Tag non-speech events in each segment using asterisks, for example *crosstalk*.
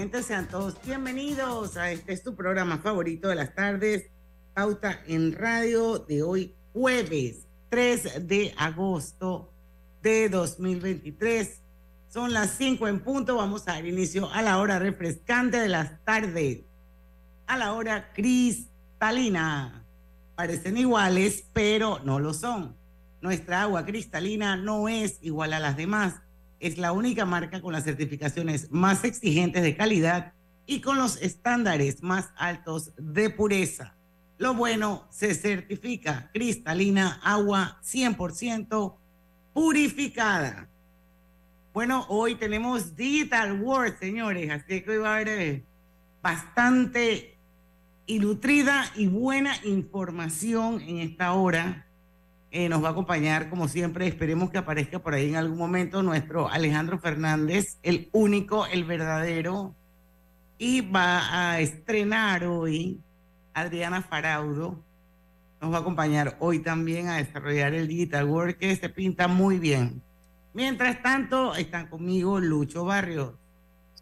Oyentes. Sean todos bienvenidos a este es tu programa favorito de las tardes, Pauta en Radio de hoy, jueves 3 de agosto de 2023. Son las 5 en punto. Vamos a dar inicio a la hora refrescante de las tardes, a la hora cristalina. Parecen iguales, pero no lo son. Nuestra agua cristalina no es igual a las demás es la única marca con las certificaciones más exigentes de calidad y con los estándares más altos de pureza. Lo bueno se certifica cristalina, agua 100% purificada. Bueno, hoy tenemos Digital World, señores, así que va a haber eh, bastante ilutrida y buena información en esta hora eh, nos va a acompañar, como siempre, esperemos que aparezca por ahí en algún momento nuestro Alejandro Fernández, el único, el verdadero, y va a estrenar hoy Adriana Faraudo. Nos va a acompañar hoy también a desarrollar el Digital Work, que se pinta muy bien. Mientras tanto, están conmigo Lucho Barrios.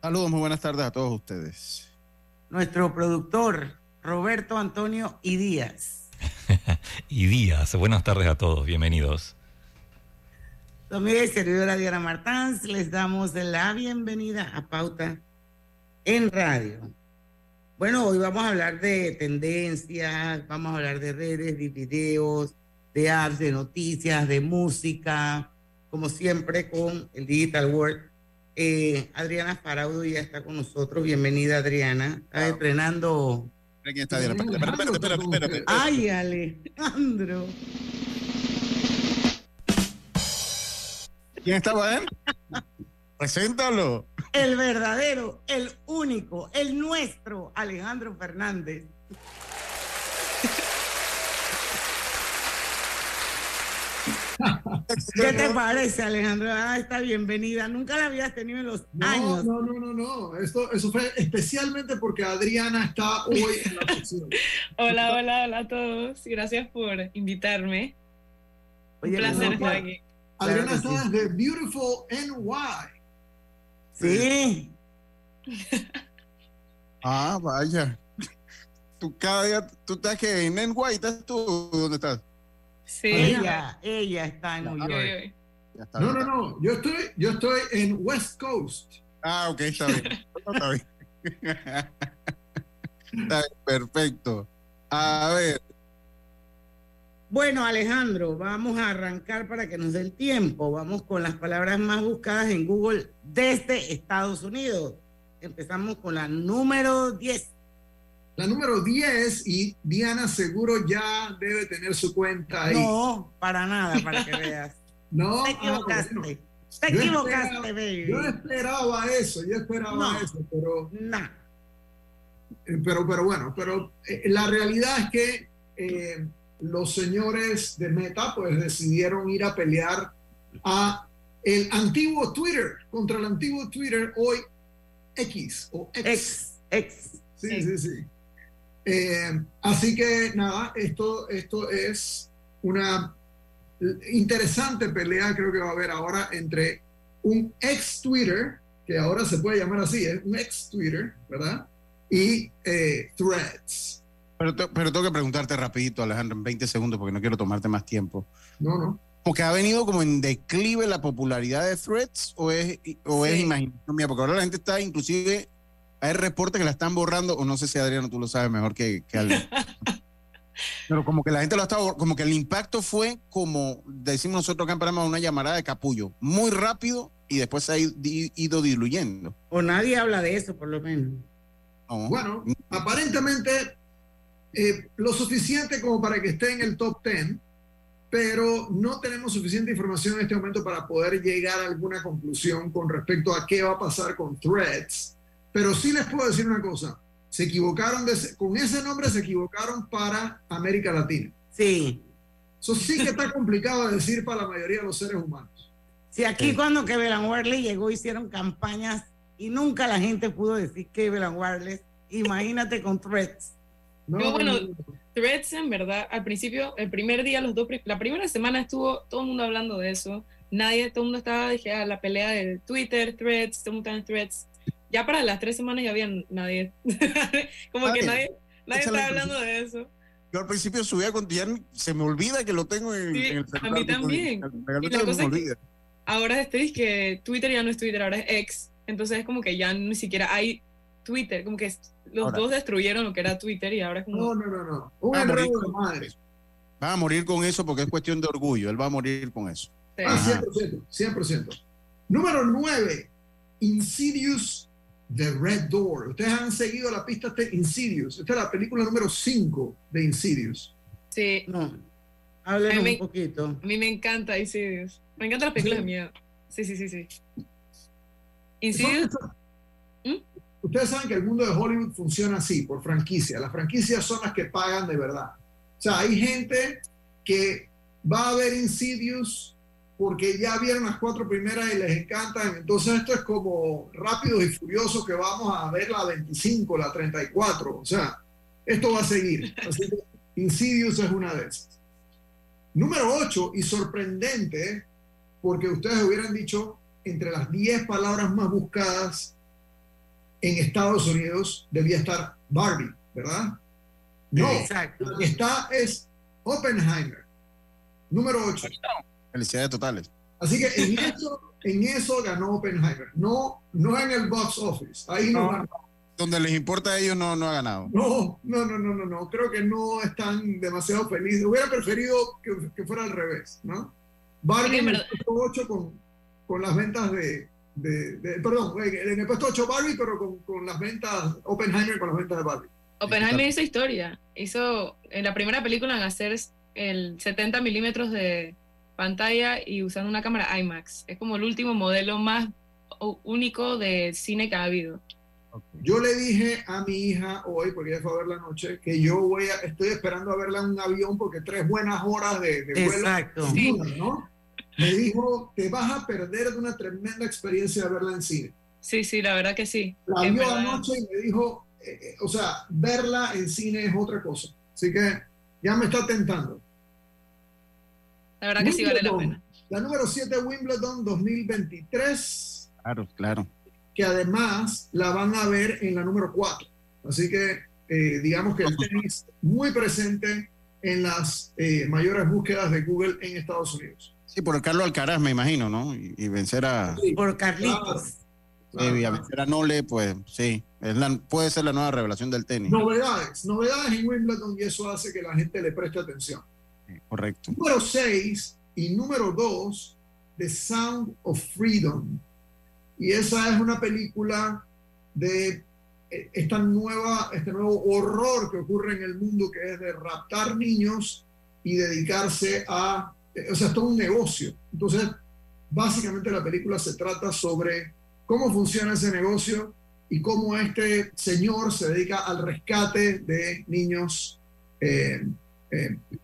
Saludos, muy buenas tardes a todos ustedes. Nuestro productor, Roberto Antonio y Díaz. *laughs* y días. Buenas tardes a todos, bienvenidos. También servidora Diana Martán, les damos la bienvenida a Pauta en Radio. Bueno, hoy vamos a hablar de tendencias, vamos a hablar de redes, de videos, de apps, de noticias, de música, como siempre con el Digital World. Eh, Adriana Faraudo ya está con nosotros. Bienvenida, Adriana. Está quién está Espérate, espérate, espérate, espérate, Ay, Alejandro. ¿Quién estaba él? Preséntalo. El verdadero, el único, el nuestro, Alejandro Fernández. ¿Qué te parece, Alejandro? Ah, esta bienvenida. Nunca la habías tenido en los años. No, no, no, no. Esto, eso fue especialmente porque Adriana está hoy en la sección. *laughs* hola, hola, hola a todos. Gracias por invitarme. Un placer estar aquí. Adriana está desde Beautiful NY. Sí. *laughs* ah, vaya. Tú cada día, tú estás que en NY, ¿estás tú? ¿Dónde estás? Sí. Ella, ella está en New York. No, no, no. Yo estoy, yo estoy en West Coast. Ah, ok, está bien. *laughs* está bien. está bien, perfecto. A ver. Bueno, Alejandro, vamos a arrancar para que nos dé el tiempo. Vamos con las palabras más buscadas en Google desde Estados Unidos. Empezamos con la número 10. La número 10, y Diana seguro ya debe tener su cuenta ahí. No, para nada, para que veas. *laughs* no, te equivocaste. te equivocaste, baby. Yo esperaba eso, yo esperaba eso, pero. No. Eh, pero, pero bueno, pero eh, la realidad es que eh, los señores de Meta pues decidieron ir a pelear a el antiguo Twitter contra el antiguo Twitter hoy X o X. X. Sí, sí, sí. Eh, así que nada, esto, esto es una interesante pelea, creo que va a haber ahora entre un ex Twitter, que ahora se puede llamar así, ¿eh? un ex Twitter, ¿verdad? Y eh, Threads. Pero, pero tengo que preguntarte rapidito, Alejandro, en 20 segundos, porque no quiero tomarte más tiempo. No, no. porque ha venido como en declive la popularidad de Threads o es, o es imaginación mía, porque ahora la gente está inclusive, hay reportes que la están borrando, o no sé si Adriano tú lo sabes mejor que, que alguien. *laughs* Pero como que la gente lo ha estado, como que el impacto fue como decimos nosotros acá en Panamá, una llamada de capullo, muy rápido y después se ha ido diluyendo. O nadie habla de eso, por lo menos. Bueno, aparentemente eh, lo suficiente como para que esté en el top 10, pero no tenemos suficiente información en este momento para poder llegar a alguna conclusión con respecto a qué va a pasar con Threads. Pero sí les puedo decir una cosa, se equivocaron, con ese nombre se equivocaron para América Latina. Sí. Eso sí que está complicado de decir para la mayoría de los seres humanos. Sí, aquí cuando Kevin Warley llegó hicieron campañas y nunca la gente pudo decir Kevin Warley. Imagínate con Threads. No, bueno, Threads en verdad, al principio, el primer día, los dos, la primera semana estuvo todo el mundo hablando de eso. Nadie, todo el mundo estaba, dije, a ah, la pelea de Twitter, Threads, todo el mundo estaba en Threads ya para las tres semanas ya había nadie. *laughs* Como que nadie, nadie estaba hablando de eso. Yo al principio subía con ya se me olvida que lo tengo en, sí, el A mí también. ahora este que Twitter ya no es Twitter, ahora es X. Entonces es como que ya ni siquiera hay Twitter, como que los dos destruyeron lo que era Twitter y ahora es como. No, no, no, no. Un error de madre. Va a morir con eso porque es cuestión de orgullo. Él va a morir con eso. Ah, 100%, 100%. Número 9. Insidious The Red Door. Ustedes han seguido la pista de Insidious. Esta es la película número 5 de Insidious. Sí. No. Háblenos un poquito. A mí me encanta Insidious. Me encanta las películas de miedo. Sí, sí, sí, sí. Insidious. ¿Mm? Ustedes saben que el mundo de Hollywood funciona así, por franquicia. Las franquicias son las que pagan de verdad. O sea, hay gente que va a ver Insidious porque ya vieron las cuatro primeras y les encantan. Entonces esto es como rápidos y furiosos que vamos a ver la 25, la 34. O sea, esto va a seguir. Así que Insidious es una de esas. Número 8, y sorprendente, porque ustedes hubieran dicho entre las 10 palabras más buscadas en Estados Unidos debía estar Barbie, ¿verdad? No, Exacto. está es Oppenheimer. Número 8. Felicidades totales. Así que en eso, en eso ganó Oppenheimer, no, no en el box office. Ahí no, ganó. Donde les importa a ellos no, no ha ganado. No, no, no, no, no, no. Creo que no están demasiado felices. Hubiera preferido que, que fuera al revés, ¿no? Barbie en el puesto 8 con, con las ventas de, de, perdón, en el puesto 8 Barbie, pero con, con, las ventas, Oppenheimer con las ventas de Barbie. Oppenheimer hizo historia. Hizo en la primera película en hacer el 70 milímetros de, pantalla y usando una cámara IMAX. Es como el último modelo más único de cine que ha habido. Yo le dije a mi hija hoy, porque ella fue a ver la noche, que yo voy a, estoy esperando a verla en un avión porque tres buenas horas de, de vuelo. Exacto. ¿no? Me dijo, te vas a perder de una tremenda experiencia de verla en cine. Sí, sí, la verdad que sí. La vio anoche y me dijo, eh, eh, o sea, verla en cine es otra cosa. Así que ya me está tentando. La verdad que sí vale la pena. La número 7, Wimbledon 2023. Claro, claro. Que además la van a ver en la número 4. Así que eh, digamos que el tenis muy presente en las eh, mayores búsquedas de Google en Estados Unidos. Sí, por el Carlos Alcaraz, me imagino, ¿no? Y, vencer a. Sí, por Carlitos. y a vencer a Nole, pues sí, es puede ser la nueva revelación del tenis. Novedades, novedades en Wimbledon y eso hace que la gente le preste atención. Correcto. Número 6 y número 2, The Sound of Freedom. Y esa es una película de eh, esta nueva, este nuevo horror que ocurre en el mundo, que es de raptar niños y dedicarse a, eh, o sea, es todo un negocio. Entonces, básicamente la película se trata sobre cómo funciona ese negocio y cómo este señor se dedica al rescate de niños eh,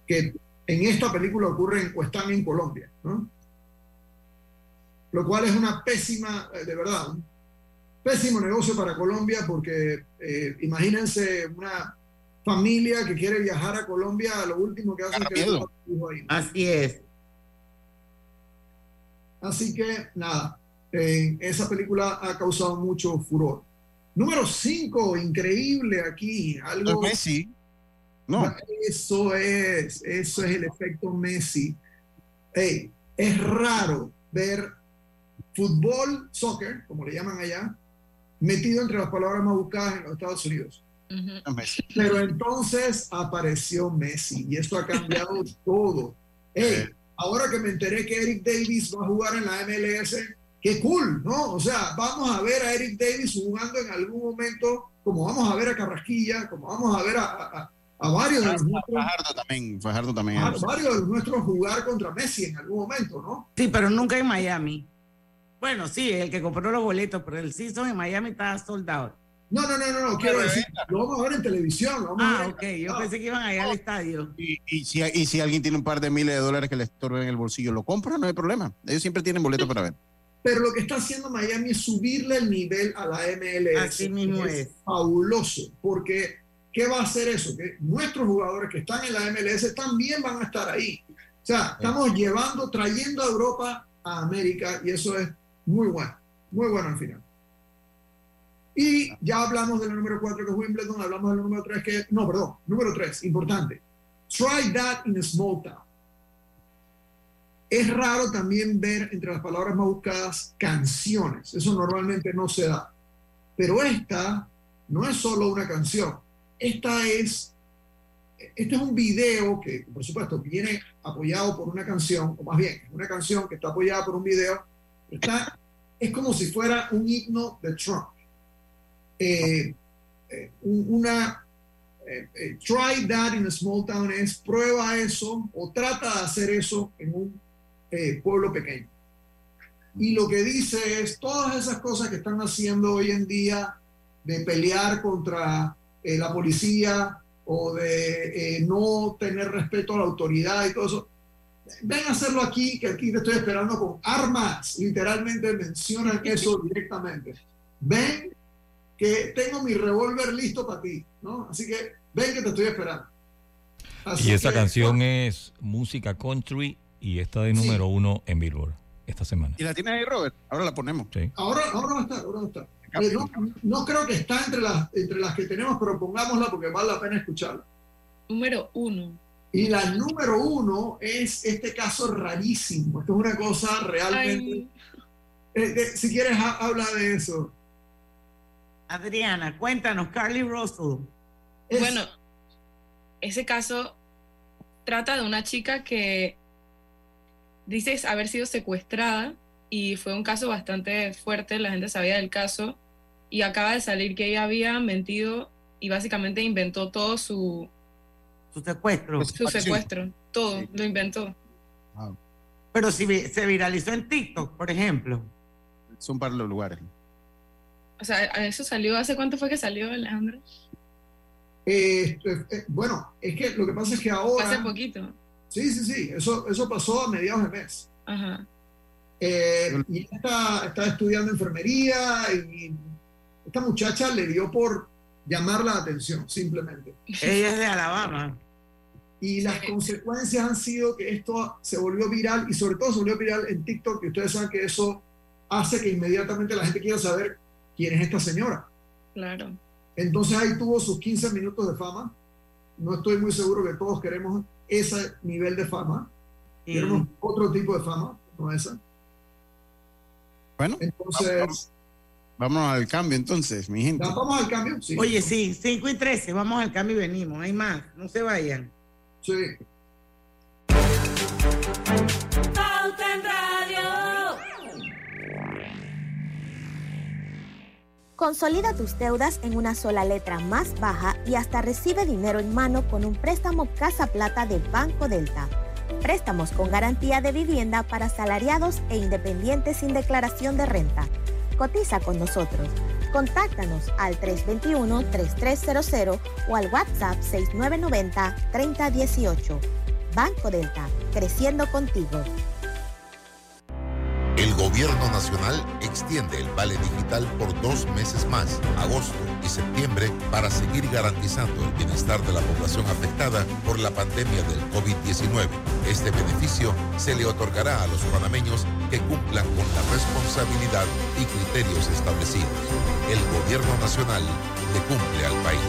que en esta película ocurren o están en Colombia, ¿no? Lo cual es una pésima, eh, de verdad, un pésimo negocio para Colombia porque eh, imagínense una familia que quiere viajar a Colombia, lo último que hace es que ahí. Así es. Así que nada, esa película ha causado mucho furor. Número 5, increíble aquí, algo... Messi. No. Eso es, eso es el efecto Messi. hey, es raro ver fútbol, soccer, como le llaman allá, metido entre las palabras más buscadas en los Estados Unidos. Pero entonces apareció Messi y esto ha cambiado *laughs* todo. Hey, ahora que me enteré que Eric Davis va a jugar en la MLS, qué cool, ¿no? O sea, vamos a ver a Eric Davis jugando en algún momento, como vamos a ver a Carrasquilla, como vamos a ver a, a, varios de los nuestros. Fajardo también, Fajardo también. A varios de los nuestros jugar contra Messi en algún momento, ¿no? Sí, pero nunca en Miami. Bueno, sí, el que compró los boletos, pero el season en Miami estaba soldado. No, no, no, no, no quiero decir, lo vamos a ver en televisión. Lo vamos ah, a ver ok, yo pensé que iban a ir al estadio. Y, y, si, y si alguien tiene un par de miles de dólares que le estorben en el bolsillo, lo compra, no hay problema. Ellos siempre tienen boletos para ver. Pero lo que está haciendo Miami es subirle el nivel a la MLS. Así mismo es. Fabuloso, porque ¿qué va a hacer eso? Que nuestros jugadores que están en la MLS también van a estar ahí. O sea, estamos llevando, trayendo a Europa a América y eso es muy bueno, muy bueno al final. Y ya hablamos de la número 4 que es Wimbledon, hablamos de la número 3 que no, perdón, número 3, importante. Try that in a small town. Es raro también ver entre las palabras más buscadas canciones. Eso normalmente no se da. Pero esta no es solo una canción. Esta es, este es un video que, por supuesto, viene apoyado por una canción, o más bien, una canción que está apoyada por un video. Está, es como si fuera un himno de Trump. Eh, eh, una eh, try that in a small town es prueba eso o trata de hacer eso en un pueblo pequeño. Y lo que dice es todas esas cosas que están haciendo hoy en día de pelear contra la policía o de no tener respeto a la autoridad y todo eso. Ven a hacerlo aquí, que aquí te estoy esperando con armas. Literalmente mencionan eso directamente. Ven que tengo mi revólver listo para ti, ¿no? Así que ven que te estoy esperando. y esa canción es música country y está de número uno en Billboard esta semana. ¿Y la tienes ahí, Robert? Ahora la ponemos. Ahora, ahora va a estar, ahora va a estar. Eh, no, creo que está entre las, entre las que tenemos, pero pongámosla porque vale la pena escucharla. Número uno. Y la número uno es este caso rarísimo. Esto es una cosa realmente... Eh, si quieres, habla de eso. Adriana, cuéntanos, Carly Russell. Bueno, ese caso trata de una chica que dice haber sido secuestrada y fue un caso bastante fuerte, la gente sabía del caso y acaba de salir que ella había mentido y básicamente inventó todo su... Su secuestro. Su secuestro, todo, lo inventó. Pero si se viralizó en TikTok, por ejemplo. Son para los lugares. O sea, ¿eso salió? ¿Hace cuánto fue que salió, Alejandro? Eh, eh, bueno, es que lo que pasa es que ahora... Hace poquito. Sí, sí, sí, eso, eso pasó a mediados de mes. Ajá. Eh, y ella está, está, estudiando enfermería y esta muchacha le dio por llamar la atención, simplemente. Ella es de Alabama. Y las consecuencias han sido que esto se volvió viral y sobre todo se volvió viral en TikTok, y ustedes saben que eso hace que inmediatamente la gente quiera saber quién es esta señora. Claro. Entonces ahí tuvo sus 15 minutos de fama. No estoy muy seguro que todos queremos ese nivel de fama. Queremos otro tipo de fama, no esa. Bueno, entonces. Vamos, al cambio entonces, mi gente. Vamos al cambio, sí. Oye, sí, 5 y 13, vamos al cambio y venimos. Hay más, no se vayan. Sí. Consolida tus deudas en una sola letra más baja y hasta recibe dinero en mano con un préstamo Casa Plata del Banco Delta. Préstamos con garantía de vivienda para salariados e independientes sin declaración de renta. Cotiza con nosotros. Contáctanos al 321-3300 o al WhatsApp 6990-3018. Banco Delta, creciendo contigo. El gobierno nacional extiende el vale digital por dos meses más, agosto y septiembre, para seguir garantizando el bienestar de la población afectada por la pandemia del COVID-19. Este beneficio se le otorgará a los panameños que cumplan con la responsabilidad y criterios establecidos. El gobierno nacional le cumple al país.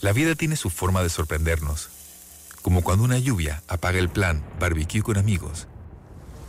La vida tiene su forma de sorprendernos Como cuando una lluvia apaga el plan barbecue con amigos,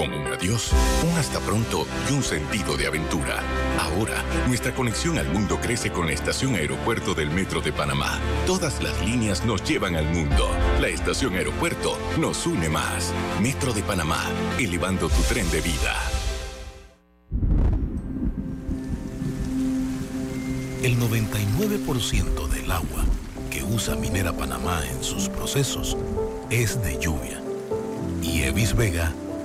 con un adiós, un hasta pronto y un sentido de aventura. Ahora, nuestra conexión al mundo crece con la estación aeropuerto del Metro de Panamá. Todas las líneas nos llevan al mundo. La estación aeropuerto nos une más. Metro de Panamá, elevando tu tren de vida. El 99% del agua que usa Minera Panamá en sus procesos es de lluvia. Y Evis Vega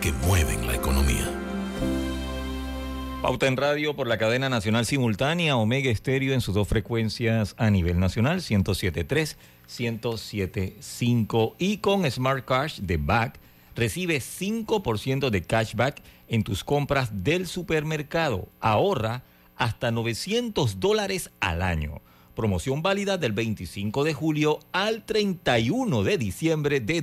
que mueven la economía. Pauta en radio por la cadena nacional simultánea Omega Estéreo en sus dos frecuencias a nivel nacional, 107.3, 107.5 y con Smart Cash de Back recibe 5% de cashback en tus compras del supermercado. Ahorra hasta 900 dólares al año. Promoción válida del 25 de julio al 31 de diciembre de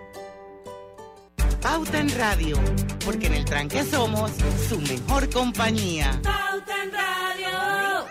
Pauta en Radio, porque en el tranque somos su mejor compañía. Pauta en Radio.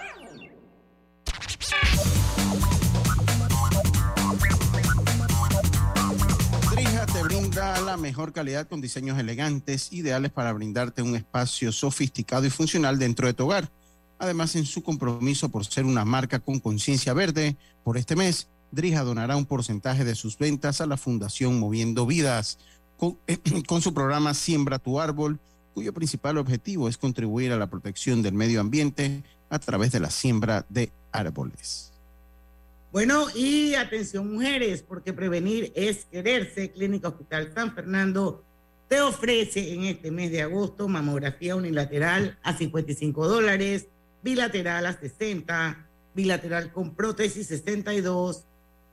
Drija te brinda la mejor calidad con diseños elegantes, ideales para brindarte un espacio sofisticado y funcional dentro de tu hogar. Además, en su compromiso por ser una marca con conciencia verde, por este mes, Drija donará un porcentaje de sus ventas a la Fundación Moviendo Vidas *clears throat* con, su programa Siembra tu Árbol, cuyo principal objetivo es contribuir a la protección del medio ambiente a través de la siembra de árboles. Bueno, y atención mujeres, porque prevenir es quererse. Clínica Hospital San Fernando te ofrece en este mes de agosto mamografía unilateral a 55 dólares, bilateral a 60, bilateral con prótesis 62,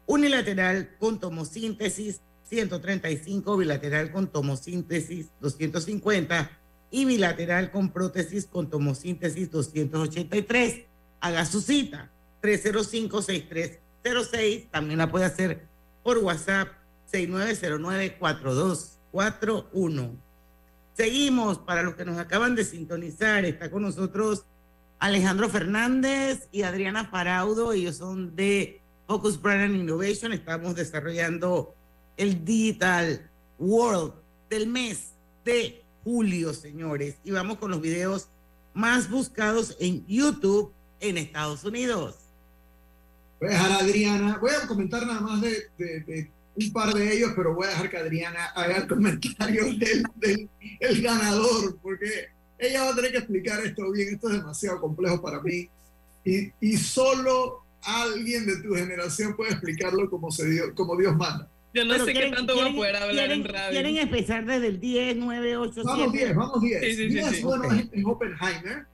unilateral con tomosíntesis 135, bilateral con tomosíntesis 250 y bilateral con prótesis con tomosíntesis 283. Haga su cita 305-6306. También la puede hacer por WhatsApp 6909-4241. Seguimos, para los que nos acaban de sintonizar, está con nosotros Alejandro Fernández y Adriana Faraudo. Ellos son de Focus Brand and Innovation. Estamos desarrollando el Digital World del mes de julio, señores. Y vamos con los videos más buscados en YouTube en Estados Unidos. Voy a dejar a Adriana, voy a comentar nada más de, de, de un par de ellos, pero voy a dejar que Adriana haga el comentario del, del el ganador, porque ella va a tener que explicar esto bien, esto es demasiado complejo para mí. Y, y solo alguien de tu generación puede explicarlo como, se dio, como Dios manda. Yo no Pero sé qué quieren- tanto voy a quieren- poder hablar en quieren- radio. Quieren empezar desde el 10, 9, 8, 7. Vamos 10, vamos 10. Sí, sí, sí, 10, sí. bueno, Ok. es, es Oppenheimer.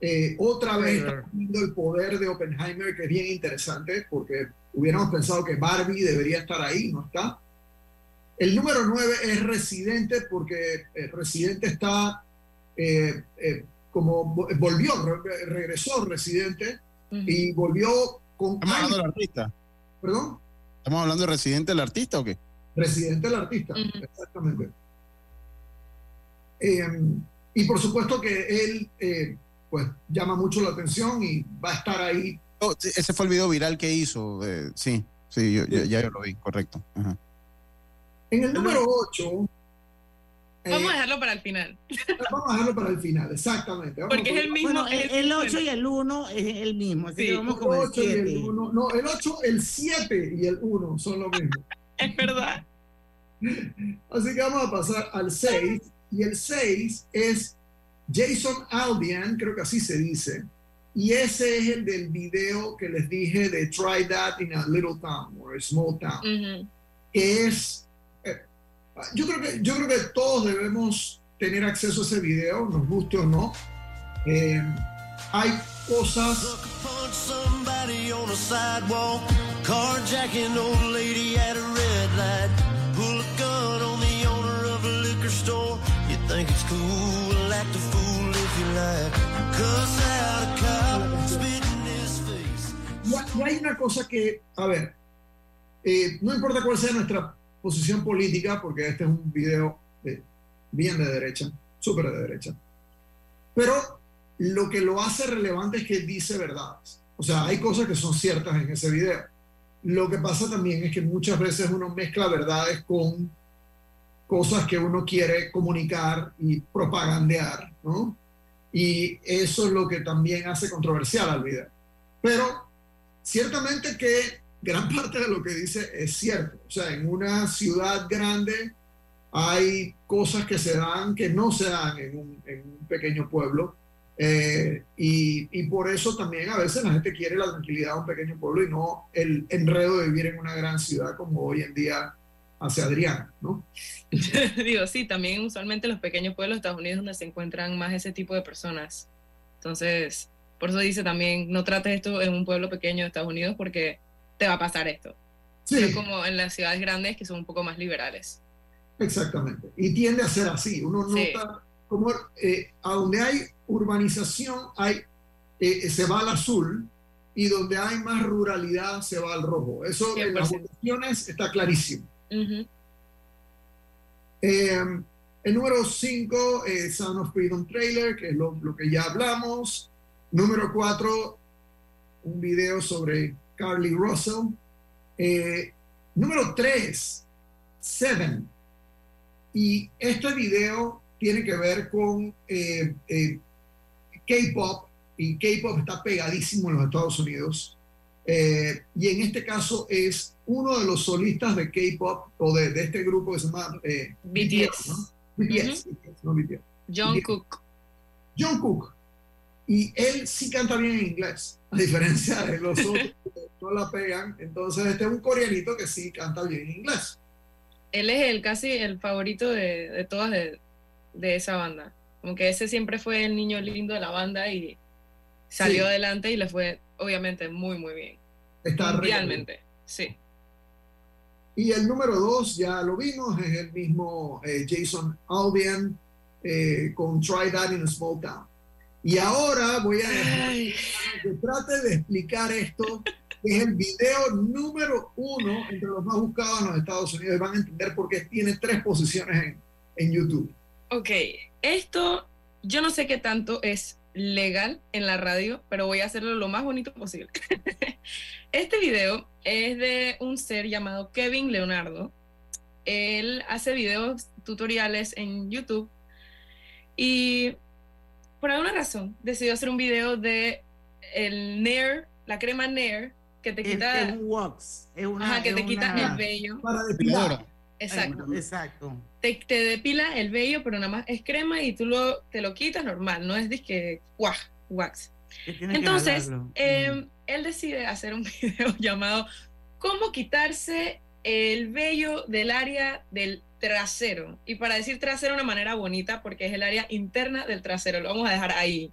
Eh, otra vez viendo el poder de Oppenheimer, que es bien interesante, porque hubiéramos pensado que Barbie debería estar ahí, no está. El número 9 es Residente, porque eh, Residente está eh, eh, como vo- volvió, re- regresó Residente y volvió con. ¿Estamos hablando del artista? ¿Perdón? ¿Estamos hablando de Residente del artista o qué? Residente el artista, exactamente. Eh, y por supuesto que él eh, pues llama mucho la atención y va a estar ahí. Oh, sí, ese fue el video viral que hizo. eh, sí, sí, yo, ya yo lo vi, correcto. Ajá. En el número 8, Vamos a dejarlo para el final. vamos a dejarlo para el final, exactamente. Vamos Porque es el mismo. Bueno, el 8 y el uno es el mismo, así Sí, que vamos El con el 8 y el 7. 1. No, el 8, el 7 y el 1 son lo mismo. *laughs* Es verdad. Así que vamos a pasar al 6. Y el 6 es Jason Albion, creo que así se dice. Y ese es el del video que les dije de Try That in a Little Town or a Small Town. Ujú. Que es. Yo, creo que, yo creo que todos debemos tener acceso a ese video, nos guste o no. Eh, hay cosas. Ha- y hay una cosa que, a ver, eh, no importa cuál sea nuestra posición política, porque este es un video de- bien de derecha, súper de derecha, pero lo que lo hace relevante es que dice verdades. O sea, hay cosas que son ciertas en ese video. Lo que pasa también es que muchas veces uno mezcla verdades con cosas que uno quiere comunicar y propagandear, ¿no? Y eso es lo que también hace controversial al video. Pero ciertamente que gran parte de lo que dice es cierto. O sea, en una ciudad grande hay cosas que se dan que no se dan en un, en un pequeño pueblo. Eh, y, y por eso también a veces la gente quiere la tranquilidad de un pequeño pueblo y no el enredo de vivir en una gran ciudad como hoy en día hace Adriana, ¿no? *laughs* Digo, sí, también usualmente en los pequeños pueblos de Estados Unidos donde se encuentran más ese tipo de personas. Entonces, por eso dice también, no trates esto en un pueblo pequeño de Estados Unidos porque te va a pasar esto. Sí. No es como en las ciudades grandes que son un poco más liberales. Exactamente. Y tiende a ser así. Uno Sí. nota como eh, a donde hay urbanización hay, eh, se va al azul y donde hay más ruralidad se va al rojo. Eso en las 100%. votaciones está clarísimo. Ujú. Eh, el número 5, Sound of Freedom Trailer, que es lo, lo que ya hablamos. Número 4, un video sobre Carly Russell. Eh, número 3, Seven. Y este video tiene que ver con eh, eh, K-pop, y K-pop está pegadísimo en los Estados Unidos. Y en este caso es uno de los solistas de K-pop o de, de este grupo que se llama BTS. ¿no? BTS, BTS, no BTS. John BTS. Cook. John Cook. Y él sí canta bien en inglés, a diferencia de los otros que no la pegan. Entonces, este es un coreanito que sí canta bien en inglés. Él es el casi el favorito de, de todas de, de esa banda. Como que ese siempre fue el niño lindo de la banda y salió Sí. adelante y le fue obviamente muy, muy bien. Está Mundialmente, sí. Y el número dos, ya lo vimos, es el mismo eh, Jason Albion eh, con Try That in a Small Town. Y ahora voy a dejar que trate de explicar esto, que es el video número uno entre los más buscados en los Estados Unidos. Y van a entender por qué tiene tres posiciones en, en YouTube. Ok, esto yo no sé qué tanto es legal en la radio, pero voy a hacerlo lo más bonito posible. *laughs* este video es de un ser llamado Kevin Leonardo. Él hace videos tutoriales en YouTube y por alguna razón decidió hacer un video de el Nair, la crema Nair, que te quita, es un wax. Es una, ajá, que es te quita el vello. Para depilar. Exacto. Exacto. te, te depila el vello, pero nada más es crema y tú lo, te lo quitas normal, no es disque wax. Que Entonces, eh, él decide hacer un *laughs* video llamado ¿Cómo quitarse el vello del área del trasero? Y para decir trasero de una manera bonita, porque es el área interna del trasero, lo vamos a dejar ahí.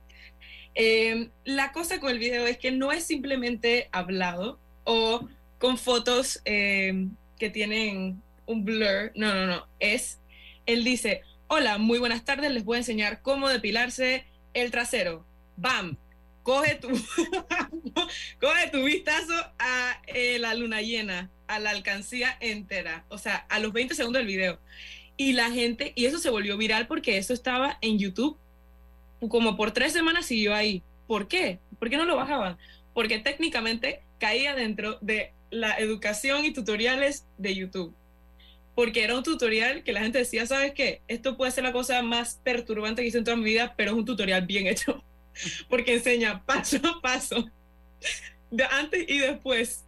Eh, la cosa con el video es que no es simplemente hablado o con fotos eh, que tienen un blur, no, no, no, es, él dice, hola, muy buenas tardes, les voy a enseñar cómo depilarse el trasero. Bam, coge tu, *laughs* coge tu vistazo a eh, la luna llena, a la alcancía entera, o sea, a los 20 segundos del video. Y la gente, y eso se volvió viral porque eso estaba en YouTube, como por tres semanas siguió ahí. ¿Por qué? ¿Por qué no lo bajaban? Porque técnicamente caía dentro de la educación y tutoriales de YouTube. Porque era un tutorial que la gente decía, ¿sabes qué? Esto puede ser la cosa más perturbante que hice en toda mi vida, pero es un tutorial bien hecho. Porque enseña paso a paso, de antes y después,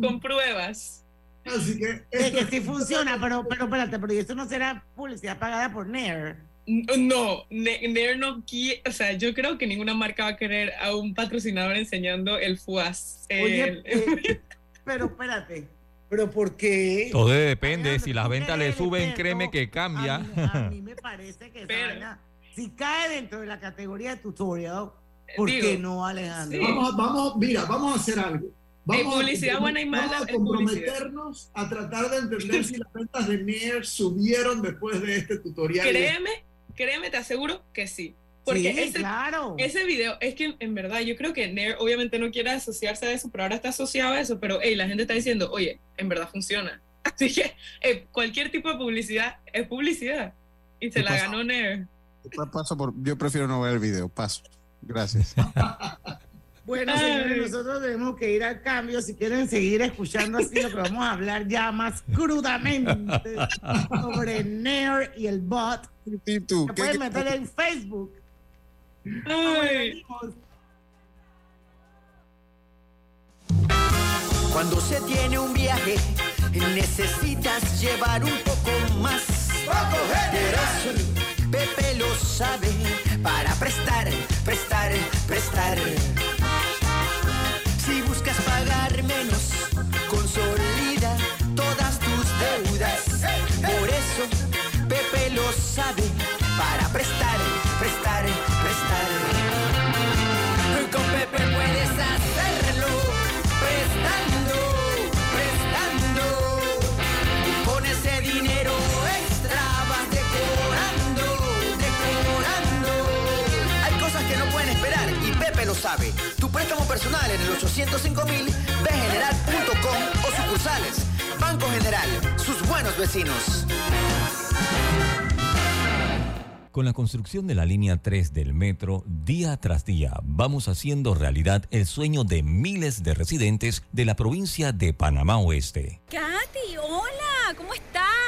con pruebas. Así que, Es que sí funciona, pero, pero espérate, pero eso no será publicidad pagada por Nair. No, Nair no quiere, o sea, yo creo que ninguna marca va a querer a un patrocinador enseñando el FUAS. Oye, el- *laughs* eh, pero espérate, pero ¿por qué? Todo depende, si las ventas le suben, créeme que cambia. A mí, a mí me parece que esa vaina, si cae dentro de la categoría de tutorial, ¿por Digo, qué no, Alejandro? Vamos, a- vamos, mira, vamos a hacer algo. Vamos a- publicidad buena y mala Vamos a publicidad. comprometernos a tratar de entender si las ventas de Nair subieron después de este tutorial. Créeme, créeme, te aseguro que sí. Porque Sí, ese, claro. ese video, es que en verdad yo creo que Nair obviamente no quiere asociarse a eso, pero ahora está asociado a eso, pero hey, la gente está diciendo, oye, en verdad funciona. *laughs* Así que eh, cualquier tipo de publicidad es publicidad. Y se ¿Qué la pasa? ganó Nair. Paso por, yo prefiero no ver el video, paso. Gracias. *laughs* Bueno, señores, nosotros tenemos que ir al cambio. Si quieren seguir escuchando así, lo que vamos a hablar ya más crudamente sobre Nair y el bot. ¿Y tú? Se ¿Qué- pueden qué- meter en Facebook. Ay. Cuando se tiene un viaje, necesitas llevar un poco más. Eso Pepe lo sabe para prestar, prestar, prestar. Sabe. Tu préstamo personal en el 805 mil bgeneral.com o sucursales. Banco General, sus buenos vecinos. Con la construcción de la línea 3 del metro, día tras día vamos haciendo realidad el sueño de miles de residentes de la provincia de Panamá Oeste. Katy, hola, ¿cómo estás?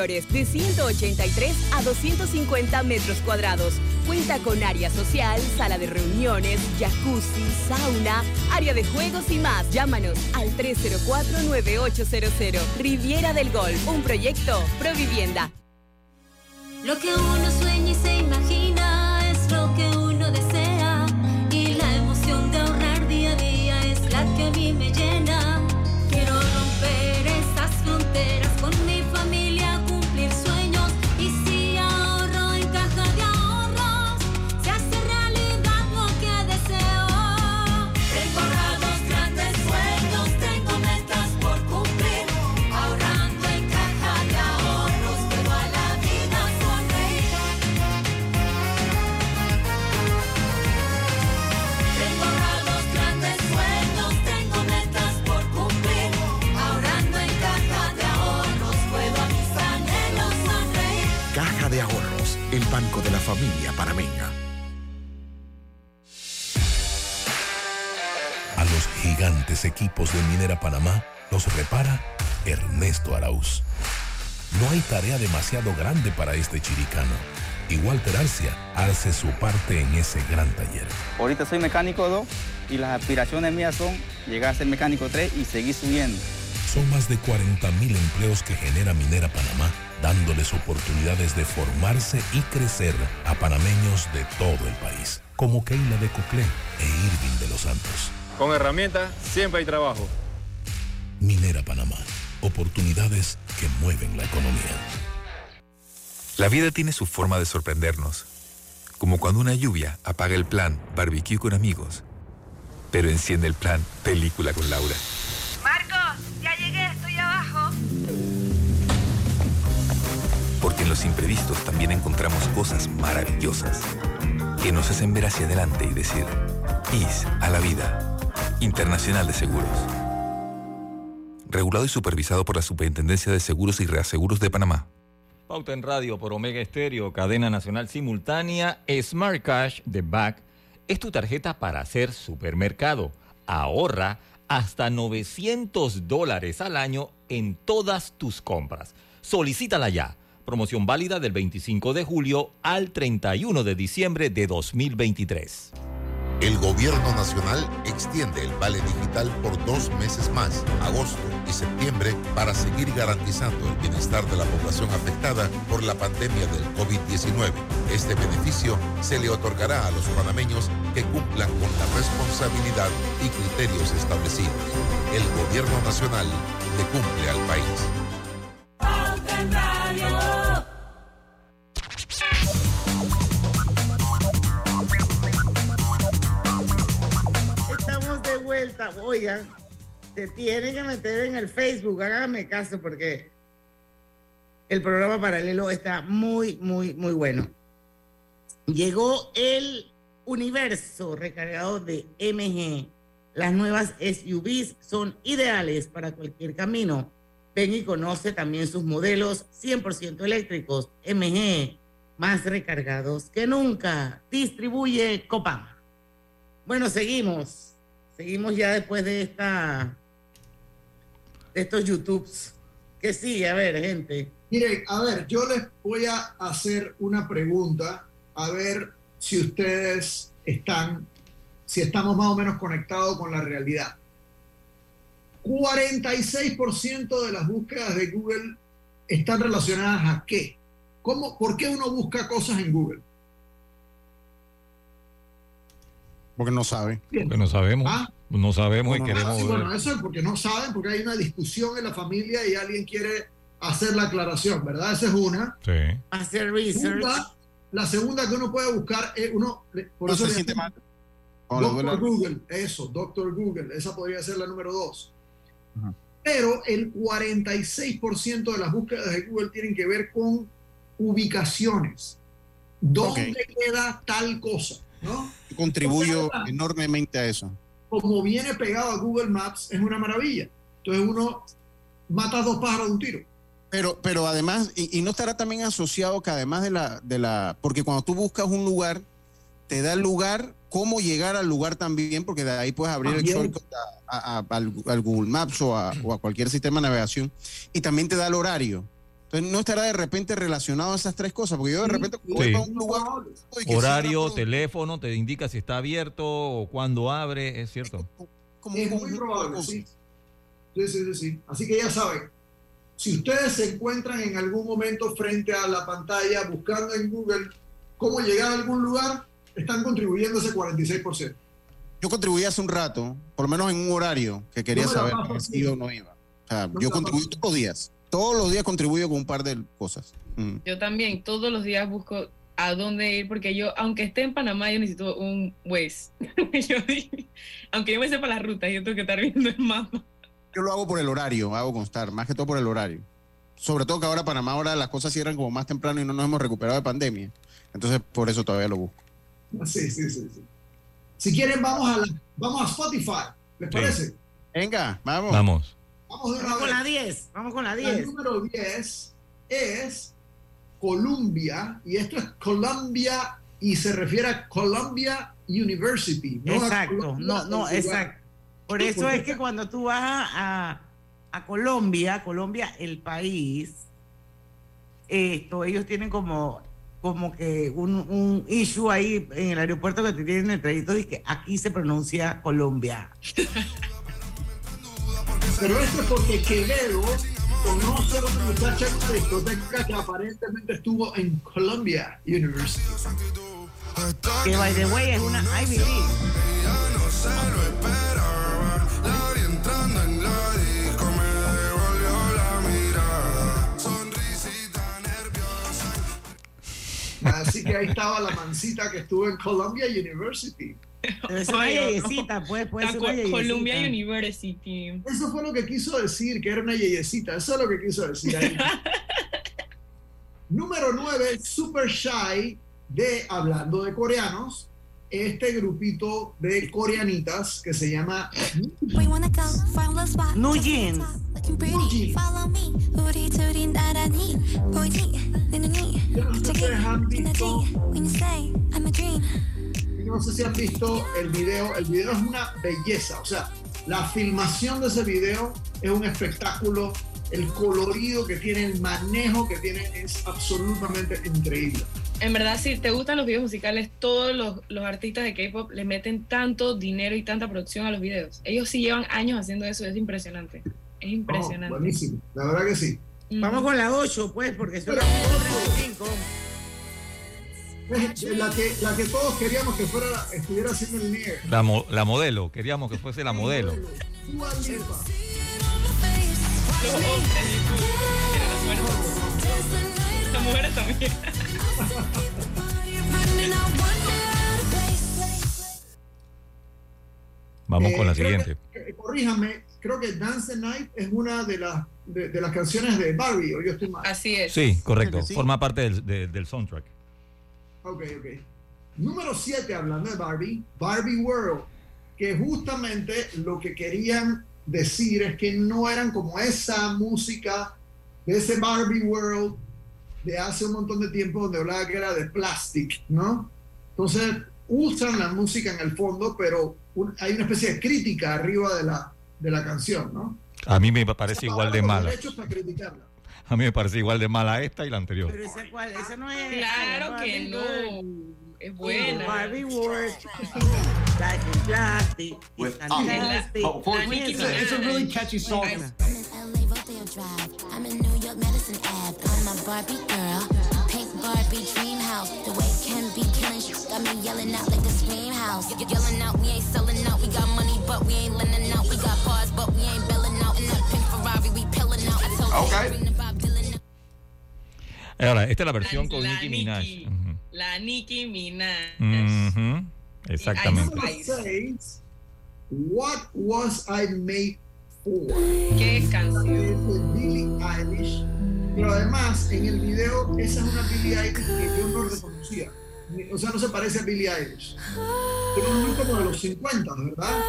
de 183 a 250 metros cuadrados. Cuenta con área social, sala de reuniones, jacuzzi, sauna, área de juegos y más. Llámanos al 304-9800. Riviera del Golf, un proyecto Provivienda. Lo que uno sueña y se imagina Caja de Ahorros, el banco de la familia panameña. A los gigantes equipos de Minera Panamá los repara Ernesto Arauz. No hay tarea demasiado grande para este chiricano. Y Walter Arcia hace su parte en ese gran taller. Ahorita soy mecánico 2 y las aspiraciones mías son llegar a ser mecánico 3 y seguir subiendo. Son más de 40.000 empleos que genera Minera Panamá, dándoles oportunidades de formarse y crecer a panameños de todo el país, como Keila de Coclé e Irving de los Santos. Con herramientas siempre hay trabajo. Minera Panamá, oportunidades que mueven la economía. La vida tiene su forma de sorprendernos, como cuando una lluvia apaga el plan barbecue con amigos, pero enciende el plan película con Laura. Los imprevistos también encontramos cosas maravillosas que nos hacen ver hacia adelante y decir, IS a la vida, Internacional de Seguros. Regulado y supervisado por la Superintendencia de Seguros y Reaseguros de Panamá. Pauta en radio por Omega Estéreo, cadena nacional simultánea, Smart Cash de Back es tu tarjeta para hacer supermercado. Ahorra hasta 900 dólares al año en todas tus compras. Solicítala ya. Promoción válida del 25 de julio al 31 de diciembre de 2023. El gobierno nacional extiende el vale digital por dos meses más, agosto y septiembre, para seguir garantizando el bienestar de la población afectada por la pandemia del COVID-19. Este beneficio se le otorgará a los panameños que cumplan con la responsabilidad y criterios establecidos. El gobierno nacional le cumple al país. Oigan, se tienen que meter en el Facebook. Háganme caso porque el programa paralelo está muy, muy, muy bueno. Llegó el universo recargado de MG. Las nuevas SUVs son ideales para cualquier camino. Ven y conoce también sus modelos 100% eléctricos. MG, más recargados que nunca. Distribuye Copam. Bueno, seguimos. Seguimos ya después de esta estos YouTubes. Que sigue, a ver, gente. Miren, a ver, yo les voy a hacer una pregunta, a ver si ustedes están, si estamos más o menos conectados con la realidad. 46% de las búsquedas de Google están relacionadas a qué? ¿Cómo, ¿Por qué uno busca cosas en Google? Porque no sabe. Porque no sabemos. ¿Ah? No sabemos y Ah, queremos sí, ver. bueno, eso es porque no saben, porque hay una discusión en la familia y alguien quiere hacer la aclaración, ¿verdad? Esa es una. Sí. Hacer research. Segunda, la segunda que uno puede buscar es uno. Por No eso se siente mal. Doctor Google, eso, Doctor Google, esa podría ser la número dos. Ajá. Pero el 46% de las búsquedas de Google tienen que ver con ubicaciones. ¿Dónde queda tal cosa? ¿No? Yo contribuyo Entonces, enormemente a eso. Como viene pegado a Google Maps, es una maravilla. Entonces uno mata dos pájaros de un tiro. Pero, pero además, y, y no estará también asociado que además de la, de la, porque cuando tú buscas un lugar, te da el lugar, cómo llegar al lugar también, porque de ahí puedes abrir el shortcut a- a- a- al, al Google Maps o a, o a cualquier sistema de navegación, y también te da el horario. Entonces no estará de repente relacionado a esas tres cosas, porque yo de repente voy Sí. a un lugar y Horario, teléfono, te indica si está abierto o cuándo abre, es cierto. como es muy probable, sí. Sí, sí, sí, sí. Así que ya saben, si ustedes se encuentran en algún momento frente a la pantalla buscando en Google cómo llegar a algún lugar, están contribuyendo ese 46%. Yo contribuí hace un rato, por lo menos en un horario que quería Yo saber si así. iba o no iba. O sea, Yo me yo paso todos los días. Todos los días contribuyo con un par de cosas. Mm. Yo también, todos los días busco a dónde ir, porque yo, aunque esté en Panamá, yo necesito un Waze. *laughs* Yo aunque yo me sepa la ruta, yo tengo que estar viendo el mapa. Yo lo hago por el horario, hago constar, más que todo por el horario. Sobre todo que ahora Panamá, ahora las cosas cierran como más temprano y no nos hemos recuperado de pandemia. Entonces, por eso todavía lo busco. Sí, sí, sí. sí. Si quieren, vamos a, la- vamos a Spotify. ¿Les Sí. parece? Venga, vamos. Vamos. Vamos Vamos con la 10. Vamos con la La 10. número 10 es Columbia, y esto es Columbia, y se refiere a Columbia University. no a Exacto, Columbia, no, no, el exacto. Por eso es que cuando tú vas a, a- a Colombia, Colombia, el país, esto, ellos tienen como, como que un, un issue ahí en el aeropuerto que te tienen el trayecto y que aquí se pronuncia Colombia. *laughs* Pero esto es porque Quevedo conoce a una muchacha en una discoteca que aparentemente estuvo en Columbia University. Que by the way es una Ivy League. Así que ahí estaba la mancita que estuvo en Columbia University. Debe ser una yeyecita, pues, puede La ser Co- una yeyecita. Columbia University. Eso fue lo que quiso decir, que era una yeyecita. Eso es lo que quiso decir ahí. *laughs* Número 9, Super Shy, de Hablando de Coreanos. Este grupito de coreanitas que se llama. Yo no sé si han visto- yo no sé si han visto el video. El video es una belleza. O sea, la filmación de ese video es un espectáculo. El colorido que tiene, el manejo que tiene es absolutamente increíble. En verdad, si te gustan los videos musicales, todos los, los artistas de K-pop le meten tanto dinero y tanta producción a los videos. Ellos sí llevan años haciendo eso, es impresionante. Es No, impresionante. buenísimo, la verdad que sí. Mm. Vamos con la 8, pues, porque son las 5. Es La que, la que todos queríamos que fuera, estuviera haciendo el Nier. La, mo- la modelo, queríamos que fuese la modelo. Las mujeres- también. Vamos Eh, con la creo siguiente. que- eh, corríjame, creo que Dance the Night es una de las, de, de las canciones de Barbie, o yo estoy mal. Así es. Sí, correcto. Sí. Forma parte del, de- del soundtrack. Ok, ok. Número 7, hablando de Barbie, Barbie World, que justamente lo que querían decir es que no eran como esa música de ese Barbie World de hace un montón de tiempo donde hablaba que era de plastic, ¿no? Entonces usan la música en el fondo, pero un- hay una especie de crítica arriba de la, de la canción, ¿no? A mí me parece igual de mala. para criticarla. A mí me parece igual de mala esta y la anterior. Pero esa, cuál, esa no es. Claro que no. Es buena. Barbie World. Like in plastic. With us. fantastic. Oh, for- La Nicki it's, a, it's a really Minaj. catchy song. I'm in New York, Madison Ave. I'm a Barbie girl. Pink Barbie dream house. The way Ken be killing shit got me yelling out like the scream house. Y- Yelling out, we ain't selling out. We got money, but we ain't lending out. We got bars, but we ain't belling out. In that pink Ferrari, we pilling out. I told Okay. Ahora, esta es la versión con La Nicki Minaj. Nicki. La Nicki Minaj. Ujú. Ujú. Exactamente. 6, What Was I Made For? Qué canción. de Billie Eilish. Pero además, en el video, esa es una Billie Eilish que yo no reconocía. O sea, no se parece a Billie Eilish. Tiene un look como de los 50, ¿verdad?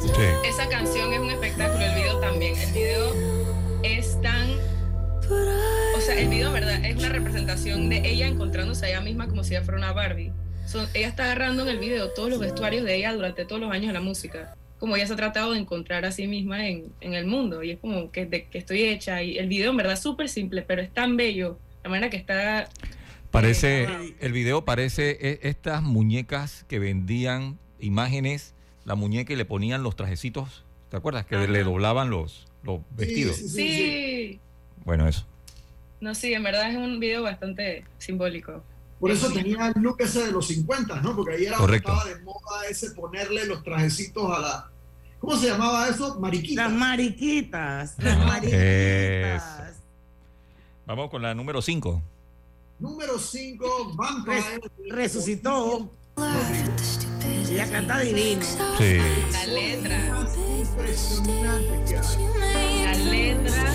Sí. Esa canción es un espectáculo, el video también. El video es tan. Sea, el video, en verdad, es una representación de ella encontrándose a ella misma como si ella fuera una Barbie. Son- ella está agarrando en el video todos los vestuarios de ella durante todos los años de la música. Como ella se ha tratado de encontrar a sí misma en, en el mundo. Y es como que, de, que estoy hecha. Y el video, en verdad, es súper simple, pero es tan bello. La manera que está. Parece, el video parece e- estas muñecas que vendían imágenes, la muñeca y le ponían los trajecitos, ¿te acuerdas? Que le doblaban los, los vestidos. sí, Sí. Bueno, eso. No, sí, en verdad es un video bastante simbólico. Por eso tenía el look ese de los 50, ¿no? Porque ahí era Correcto. estaba de moda ese ponerle los trajecitos a la. ¿Cómo se llamaba eso? Mariquita. Las mariquitas. Las mariquitas. Vamos con la número 5. Número 5, Vampire. Resucitó. Ella canta divino. Sí. La letra. Impresionante. La letra.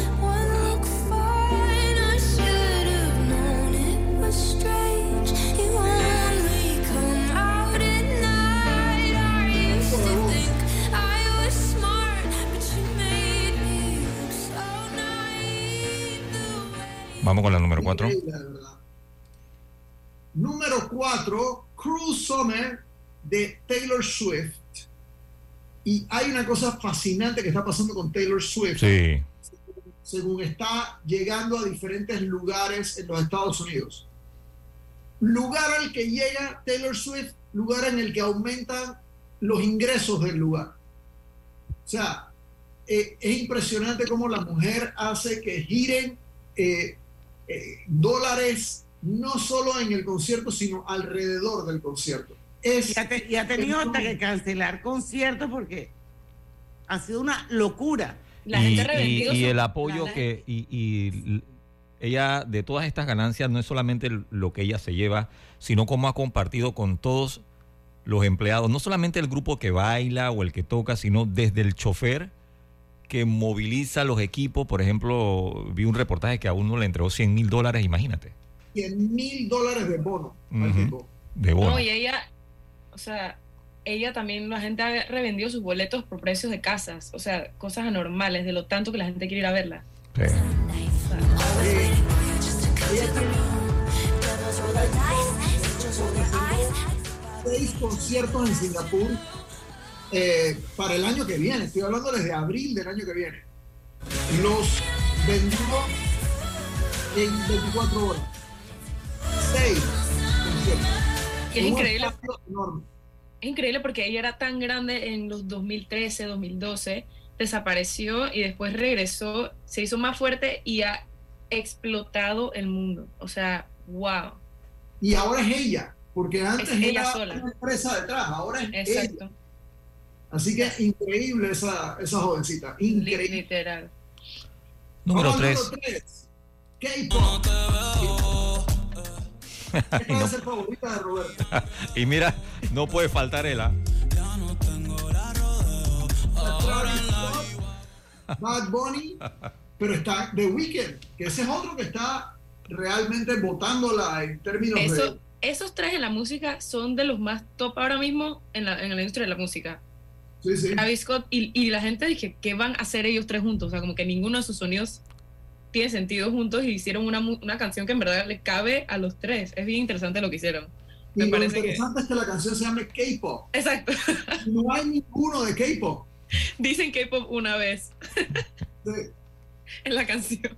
Vamos con la número 4. Increíble, de verdad. Número 4, Cruel Summer de Taylor Swift. Y hay una cosa fascinante que está pasando con Taylor Swift. Sí. según está llegando a diferentes lugares en los Estados Unidos. Lugar al que llega Taylor Swift, lugar en el que aumentan los ingresos del lugar. O sea, eh, es impresionante cómo la mujer hace que giren eh, eh, dólares no solo en el concierto, sino alrededor del concierto. Es, Y ha, te- y ha tenido hasta que cancelar conciertos porque ha sido una locura. La y, gente ha y- el apoyo que y, y ella de todas estas ganancias no es solamente lo que ella se lleva, sino cómo ha compartido con todos los empleados, no solamente el grupo que baila o el que toca, sino desde el chofer que moviliza los equipos. Por ejemplo, vi un reportaje que a uno le entregó 100 mil dólares, imagínate, 100 mil dólares de bono Ujú. tipo. de bono. No, y ella, o sea, ella también, la gente ha revendido sus boletos por precios de casas, o sea, cosas anormales, de lo tanto que la gente quiere ir a verla. Sí. seis conciertos en Singapur eh, para el año que viene. Estoy hablando desde abril del año que viene. Los vendió en 24 horas. Seis es increíble. enorme. Es increíble porque ella era tan grande en los 2013, 2012, desapareció y después regresó, se hizo más fuerte y ha explotado el mundo. O sea, wow. Y ahora es ella, porque antes Es ella era sola. una empresa detrás, ahora es Exacto. ella. Así que increíble esa, esa jovencita. Increíble. Literal. Número Vamos al 3. número tres. K-pop. Esta va a ser favorita de Roberto. *laughs* y mira, no puede faltar él. ¿ah? Travis Scott, Bad Bunny, pero está The Weeknd, que ese es otro que está realmente votándola en términos Eso, de... esos tres en la música son de los más top ahora mismo en la, en la industria de la música. Sí, sí. Travis Scott y, y la gente dije, ¿qué van a hacer ellos tres juntos? O sea, como que ninguno de sus sonidos tiene sentido juntos y hicieron una, mu- una canción que en verdad le cabe a los tres. Es bien interesante lo que hicieron. Y Me lo parece que... interesante es que la canción se llama K-pop. Exacto. *laughs* No hay ninguno de K-pop. Dicen K-pop una vez *laughs* Sí, en la canción.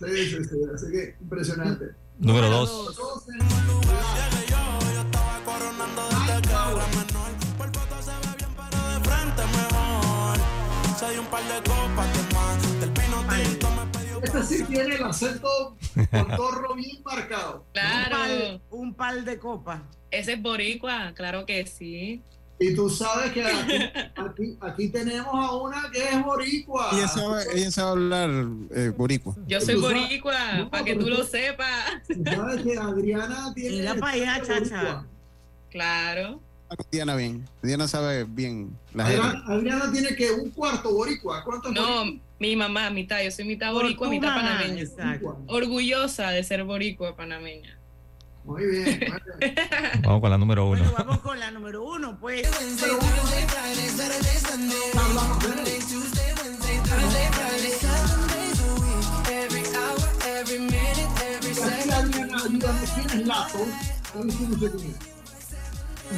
sí, sí, sí, así que impresionante. Número 2. Dos en- Este sí tiene el acento cotorro bien marcado. *laughs* Un Claro. un pal de copa. Ese es boricua, claro que sí. Y tú sabes que aquí, aquí, aquí tenemos a una que es boricua. Ella sabe, ella sabe hablar eh, boricua. Yo soy boricua, No, para que tú lo sepas. Tú sabes que Adriana tiene... Mira pa' allá, chacha. Claro. Diana bien. Diana sabe bien la gente. Adriana, Adriana tiene que un cuarto boricua. ¿Cuántos No, boricuas? mi mamá, mitad. Yo soy mitad boricua, mitad mamá, panameña. Exacto. Orgullosa de ser boricua panameña. Muy bien. *laughs* Vamos con la número 1. Bueno, vamos con la número uno, pues.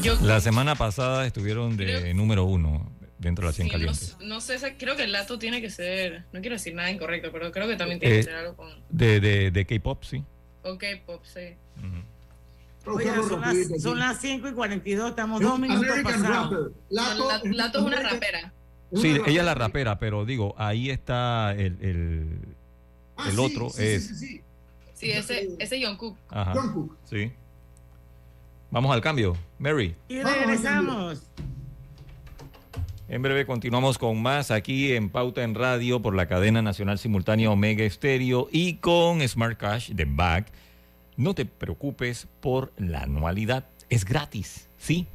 Yo La semana pasada estuvieron de Creo- número 1 dentro de las 100 sí, no, calientes. no sé, creo que el lato tiene que ser, no quiero decir nada incorrecto, pero creo que también tiene Eh, que ser algo con, De, de, de K-pop, sí. con K-pop, sí. Oiga, son, las, son las 5 y 42, estamos Es dos minutos pasados. Lato, La- Lato es una rapera. Sí, ella es la rapera. pero digo, ahí está el, el, Ah, el sí, otro sí, es... Sí, sí, sí. Sí, ese, ese Jungkook. Ajá, Jungkook. sí. Vamos al cambio. Mary, Y regresamos. en breve continuamos con más aquí en Pauta en Radio por la cadena nacional simultánea Omega Estéreo y con Smart Cash de Back. No te preocupes por la anualidad, es gratis, ¿sí?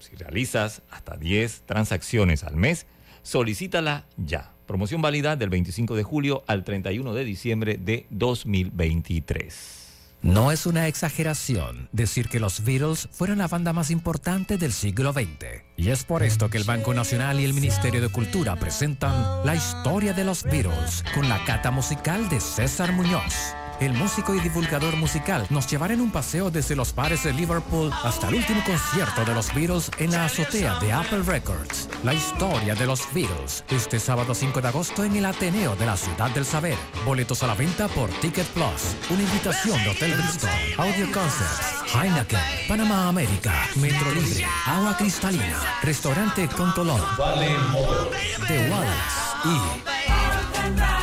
Si realizas hasta 10 transacciones al mes, solicítala ya. Promoción válida del 25 de julio al 31 de diciembre de 2023. No es una exageración decir que los Beatles fueron la banda más importante del siglo XX. Y es por esto que el Banco Nacional y el Ministerio de Cultura presentan La historia de los Beatles con la cata musical de César Muñoz. El músico y divulgador musical, nos llevará en un paseo desde los bares de Liverpool hasta el último concierto de los Beatles en la azotea de Apple Records. La historia de los Beatles, este sábado 5 de agosto en el Ateneo de la Ciudad del Saber. Boletos a la venta por Ticket Plus. Una invitación de Hotel Bristol, Audio Concerts, Heineken, Panamá América, Metro Libre, Agua Cristalina, Restaurante Contolón, The Wallace. Y...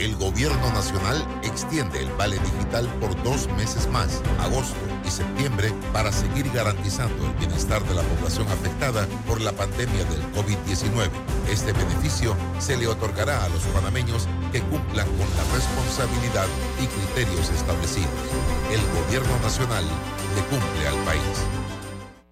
El gobierno nacional extiende el vale digital por dos meses más, agosto y septiembre, para seguir garantizando el bienestar de la población afectada por la pandemia del COVID-19. Este beneficio se le otorgará a los panameños que cumplan con la responsabilidad y criterios establecidos. El gobierno nacional le cumple al país.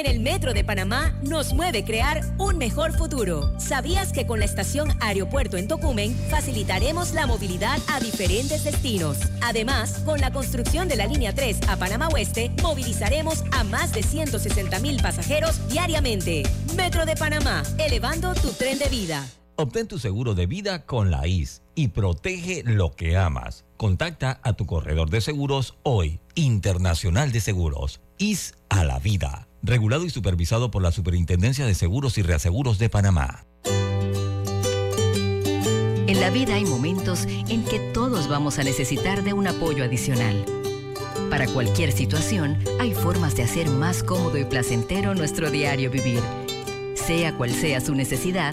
En el Metro de Panamá nos mueve crear un mejor futuro. ¿Sabías que con la estación Aeropuerto en Tocumen facilitaremos la movilidad a diferentes destinos? Además, con la construcción de la línea 3 a Panamá Oeste, movilizaremos a más de 160 mil pasajeros diariamente. Metro de Panamá, elevando tu tren de vida. Obtén tu seguro de vida con la IS y protege lo que amas. Contacta a tu corredor de seguros hoy, Internacional de Seguros. IS a la vida. Regulado y supervisado por la Superintendencia de Seguros y Reaseguros de Panamá. En la vida hay momentos en que todos vamos a necesitar de un apoyo adicional. Para cualquier situación, hay formas de hacer más cómodo y placentero nuestro diario vivir. Sea cual sea su necesidad,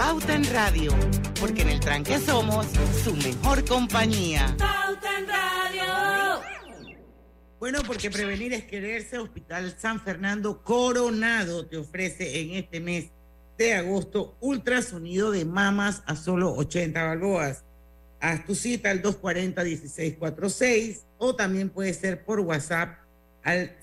Pauta en Radio, porque en el tranque somos su mejor compañía. Pauta en Radio. Bueno, porque prevenir es quererse. Hospital San Fernando Coronado te ofrece en este mes de agosto ultrasonido de mamas a solo 80 balboas. Haz tu cita al 240-1646 o también puede ser por WhatsApp al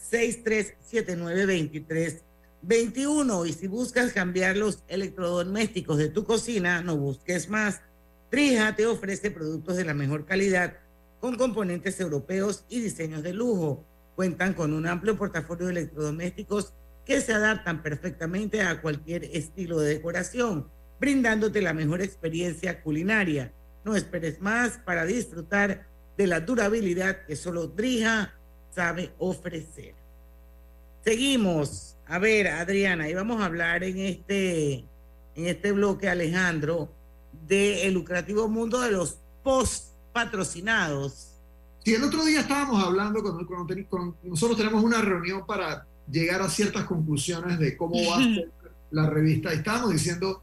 6379-2321. Y si buscas cambiar los electrodomésticos de tu cocina, no busques más. Trija te ofrece productos de la mejor calidad con componentes europeos y diseños de lujo. Cuentan con un amplio portafolio de electrodomésticos que se adaptan perfectamente a cualquier estilo de decoración, brindándote la mejor experiencia culinaria. No esperes más para disfrutar de la durabilidad que solo Drija sabe ofrecer. Seguimos. A ver, Adriana, y vamos a hablar en este, en este bloque, Alejandro, del lucrativo mundo de los post patrocinados. Sí, el otro día estábamos hablando, con, con- con- nosotros tenemos una reunión para llegar a ciertas conclusiones de cómo va a ser *laughs* la revista. Y estábamos diciendo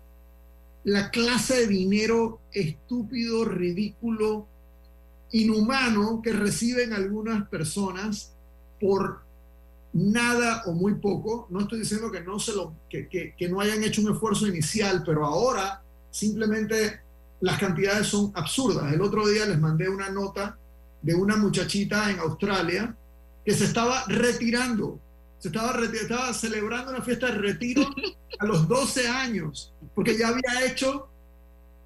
la clase de dinero estúpido, ridículo, inhumano que reciben algunas personas por nada o muy poco. No estoy diciendo que no, se lo, que, que- que no hayan hecho un esfuerzo inicial, pero ahora simplemente las cantidades son absurdas. El otro día les mandé una nota de una muchachita en Australia que se estaba retirando, se estaba, reti- estaba celebrando una fiesta de retiro *laughs* a los 12 años, porque ya había hecho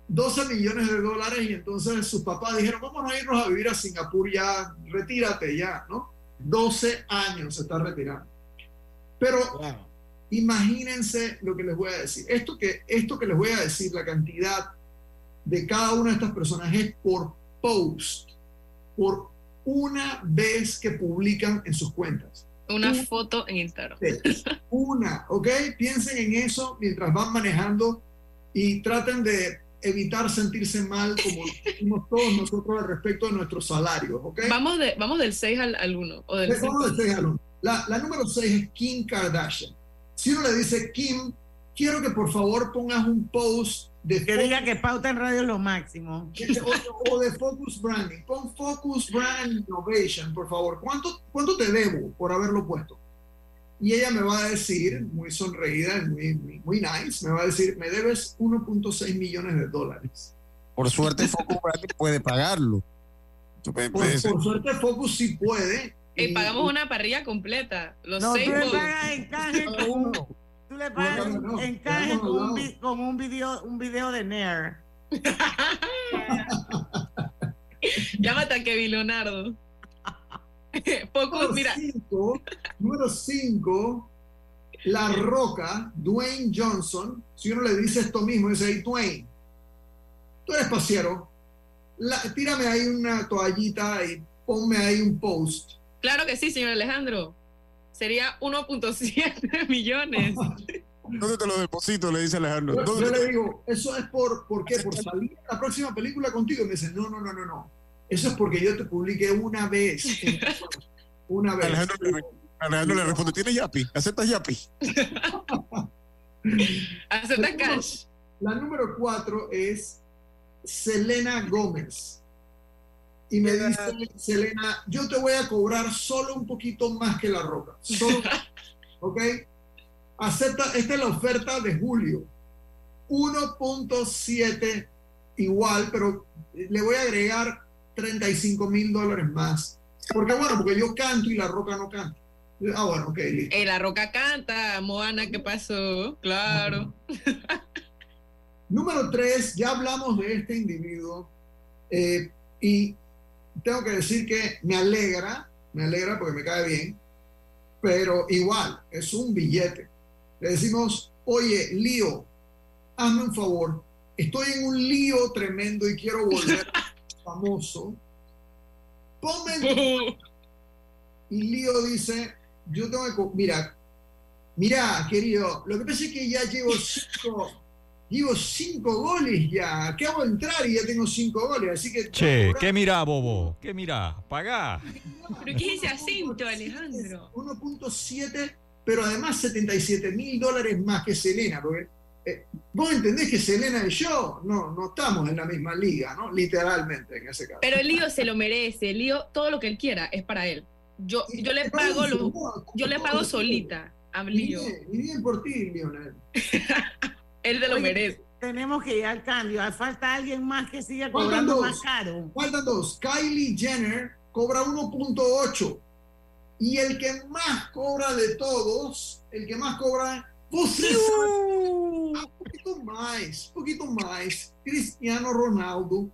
12 millones de dólares y entonces sus papás dijeron, vamos a irnos a vivir a Singapur ya, retírate ya, ¿no? 12 años se está retirando. Pero imagínense lo que les voy a decir. Esto que, esto que les voy a decir, la cantidad de cada una de estas personas es por post, por una vez que publican en sus cuentas. Una foto en Instagram. Una, ¿ok? Piensen en eso mientras van manejando y traten de evitar sentirse mal como decimos todos nosotros al respecto de nuestros salarios, ¿ok? Vamos, de, vamos del 6 al, al 1. O del Vamos 5. del seis al uno. La, la número 6 es Kim Kardashian. Si uno le dice Kim, quiero que por favor pongas un post de Que diga que pauta en radio es lo máximo. *laughs* o, o de Focus Branding. Pon Focus Brand Innovation, por favor. ¿Cuánto, ¿Cuánto te debo por haberlo puesto? Y ella me va a decir, muy sonreída, muy, muy, muy nice, me va a decir, me debes 1.6 millones de dólares. Por suerte, Focus puede pagarlo. Tú Por, suerte, Focus sí puede. Y pagamos una parrilla completa. Los No, tú seis le votes. pagas en canje con tú le pagas No, no, no, en canje quedamos con un, con un video, un video de Nair. *laughs* Llámate a Kevin Leonardo. *laughs* Focus, Número mira, cinco, número 5, La Roca, Dwayne Johnson. Si uno le dice esto mismo, dice, hey, Dwayne, tú eres pasiero, la- tírame ahí una toallita y ponme ahí un post. claro que sí, señor Alejandro. Sería 1.7 *laughs* millones. *laughs* ¿Dónde te lo deposito? Le dice Alejandro. Yo, ¿Dónde yo le digo, eso es por, ¿por qué? Por salir a la próxima película contigo. Y me dice, no, no, no, no, no. Eso es porque yo te publiqué una vez. *laughs* una vez. Alejandro, le, Alejandro le responde, ¿tienes Yapi? ¿Aceptas Yapi? *laughs* Acepta cash. La número cuatro es Selena Gómez. Y me dice, Selena, yo te voy a cobrar solo un poquito más que la roca. Solo, *laughs* ¿Ok? Acepta, esta es la oferta de julio. 1.7 igual, pero le voy a agregar 35 mil dólares más. Porque bueno, porque yo canto y la roca no canta. Ah, bueno, ok, listo. Eh, la roca canta, Moana, ¿qué pasó? Claro. *laughs* Número tres, ya hablamos de este individuo eh, y tengo que decir que me alegra, me alegra porque me cae bien, pero igual, es un billete. Le decimos, oye, lío, hazme un favor, estoy en un lío tremendo y quiero volver *laughs* famoso. Ponme en tu y Lío dice, yo tengo que, mira, mira, querido, lo que pasa es que ya llevo cinco, llevo cinco goles ya, acabo de entrar y ya tengo cinco goles, así que... Che, ¿qué mirá, bobo? ¿Qué mirá? Pagá. ¿Pero qué es ese acento, Alejandro? 1.7, pero además 77 mil dólares más que Selena, porque eh, vos entendés que Selena y yo no, no estamos en la misma liga, ¿no? Literalmente en ese caso. Pero el lío se lo merece. El lío, todo lo que él quiera es para él. Yo, yo le pago lo, yo le pago solita a Y lío. bien, y bien por ti, Lionel. *laughs* Él se lo Oye, merece. Tenemos que ir al cambio. Falta alguien más que siga cobrando dos. más caro. Faltan dos. Kylie Jenner cobra 1.8. Y el que más cobra de todos, el que más cobra, você sabe, un poquito más, un poquito más, Cristiano Ronaldo,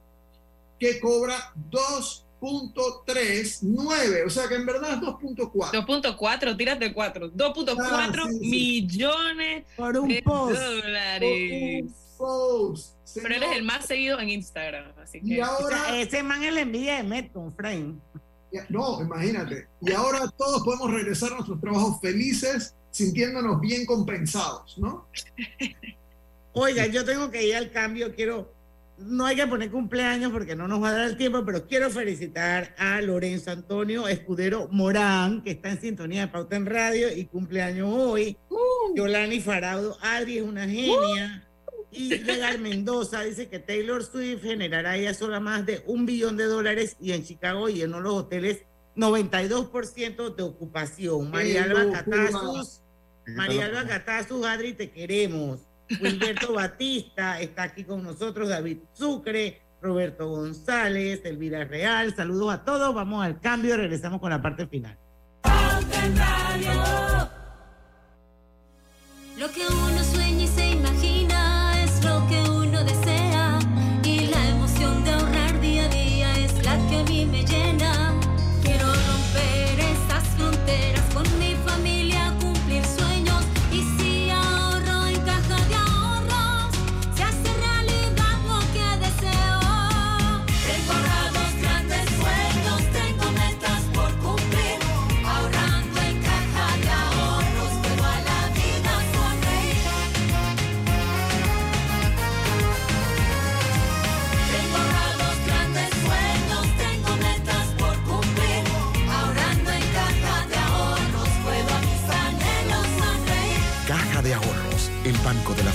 que cobra 2.39. O sea que en verdad es 2.4. 2.4, tírate 4. 2.4 Ah, sí, sí. millones Por un de post. dólares. Post, Pero él es el más seguido en Instagram, así Y que. O ahora, sea, ese man es la envidia de Meton, Frame. Ya, No, imagínate. Y ahora todos podemos regresar a nuestros trabajos felices, sintiéndonos bien compensados, ¿no? *laughs* Oiga, yo tengo que ir al cambio. Quiero, no hay que poner cumpleaños porque no nos va a dar el tiempo, pero quiero felicitar a Lorenzo Antonio Escudero Morán, que está en sintonía de Pauta en Radio y cumpleaños hoy. Yolani Faraudo, Adri es una genia. Y Legal Mendoza dice que Taylor Swift generará ella sola más de un billón de dólares y en Chicago llenó los hoteles 92% de ocupación. María Alba! Catazos, María Alba Catazos, Adri, te queremos. Wilberto *laughs* Batista está aquí con nosotros, David Sucre, Roberto González, Elvira Real. Saludos a todos. Vamos al cambio, regresamos con la parte final. Lo que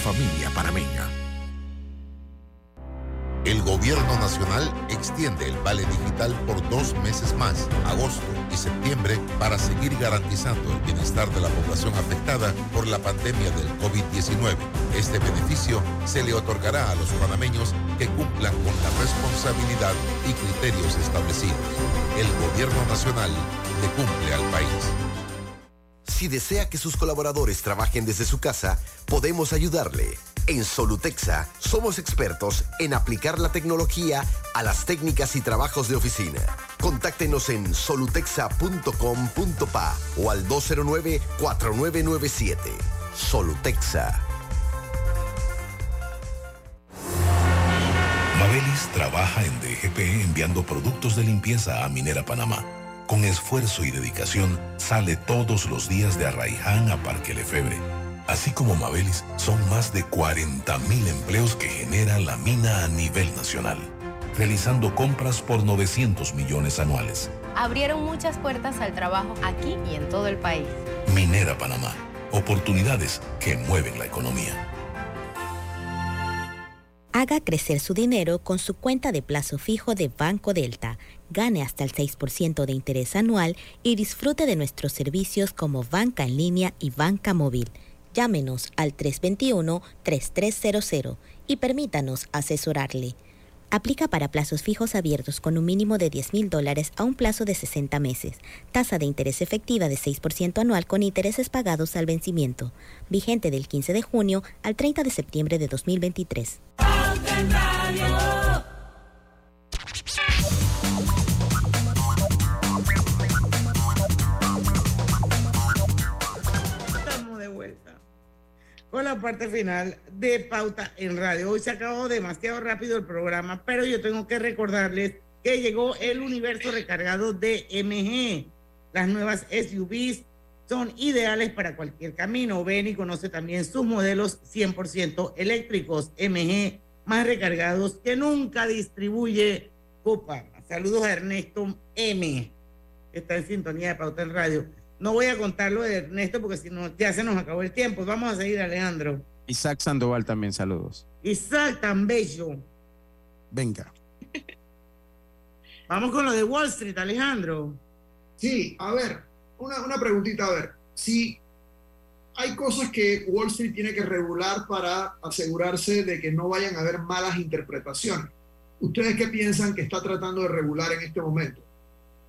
Familia Panameña. El gobierno nacional extiende el vale digital por dos meses más, agosto y septiembre, para seguir garantizando el bienestar de la población afectada por la pandemia del COVID-19. Este beneficio se le otorgará a los panameños que cumplan con la responsabilidad y criterios establecidos. El gobierno nacional le cumple al país. Si desea que sus colaboradores trabajen desde su casa, podemos ayudarle. En Solutexa somos expertos en aplicar la tecnología a las técnicas y trabajos de oficina. Contáctenos en solutexa.com.pa o al 209-4997. Solutexa. Mabelis trabaja en DGP enviando productos de limpieza a Minera Panamá. Con esfuerzo y dedicación sale todos los días de Arraiján a Parque Lefebre. Así como Mabelis, son más de 40.000 empleos que genera la mina a nivel nacional, realizando compras por 900 millones anuales. Abrieron muchas puertas al trabajo aquí y en todo el país. Minera Panamá, oportunidades que mueven la economía. Haga crecer su dinero con su cuenta de plazo fijo de Banco Delta. Gane hasta el 6% de interés anual y disfrute de nuestros servicios como banca en línea y banca móvil. Llámenos al 321-3300 y permítanos asesorarle. Aplica para plazos fijos abiertos con un mínimo de 10 mil dólares a un plazo de 60 meses. Tasa de interés efectiva de 6% anual con intereses pagados al vencimiento. Vigente del 15 de junio al 30 de septiembre de 2023. Con la parte final de Pauta en Radio. Hoy se acabó demasiado rápido el programa, pero yo tengo que recordarles que llegó el universo recargado de MG. Las nuevas SUVs son ideales para cualquier camino. Ven y conoce también sus modelos 100% eléctricos MG más recargados que nunca distribuye Copa. Saludos a Ernesto M, que está en sintonía de Pauta en Radio. No voy a contar lo de Ernesto porque si no, ya se nos acabó el tiempo. Vamos a seguir, Alejandro. Isaac Sandoval también, saludos. Isaac, tan bello. Venga. *laughs* Vamos con lo de Wall Street, Alejandro. Sí, a ver, una, una preguntita, a ver. Si hay cosas que Wall Street tiene que regular para asegurarse de que no vayan a haber malas interpretaciones. ¿Ustedes qué piensan que está tratando de regular en este momento?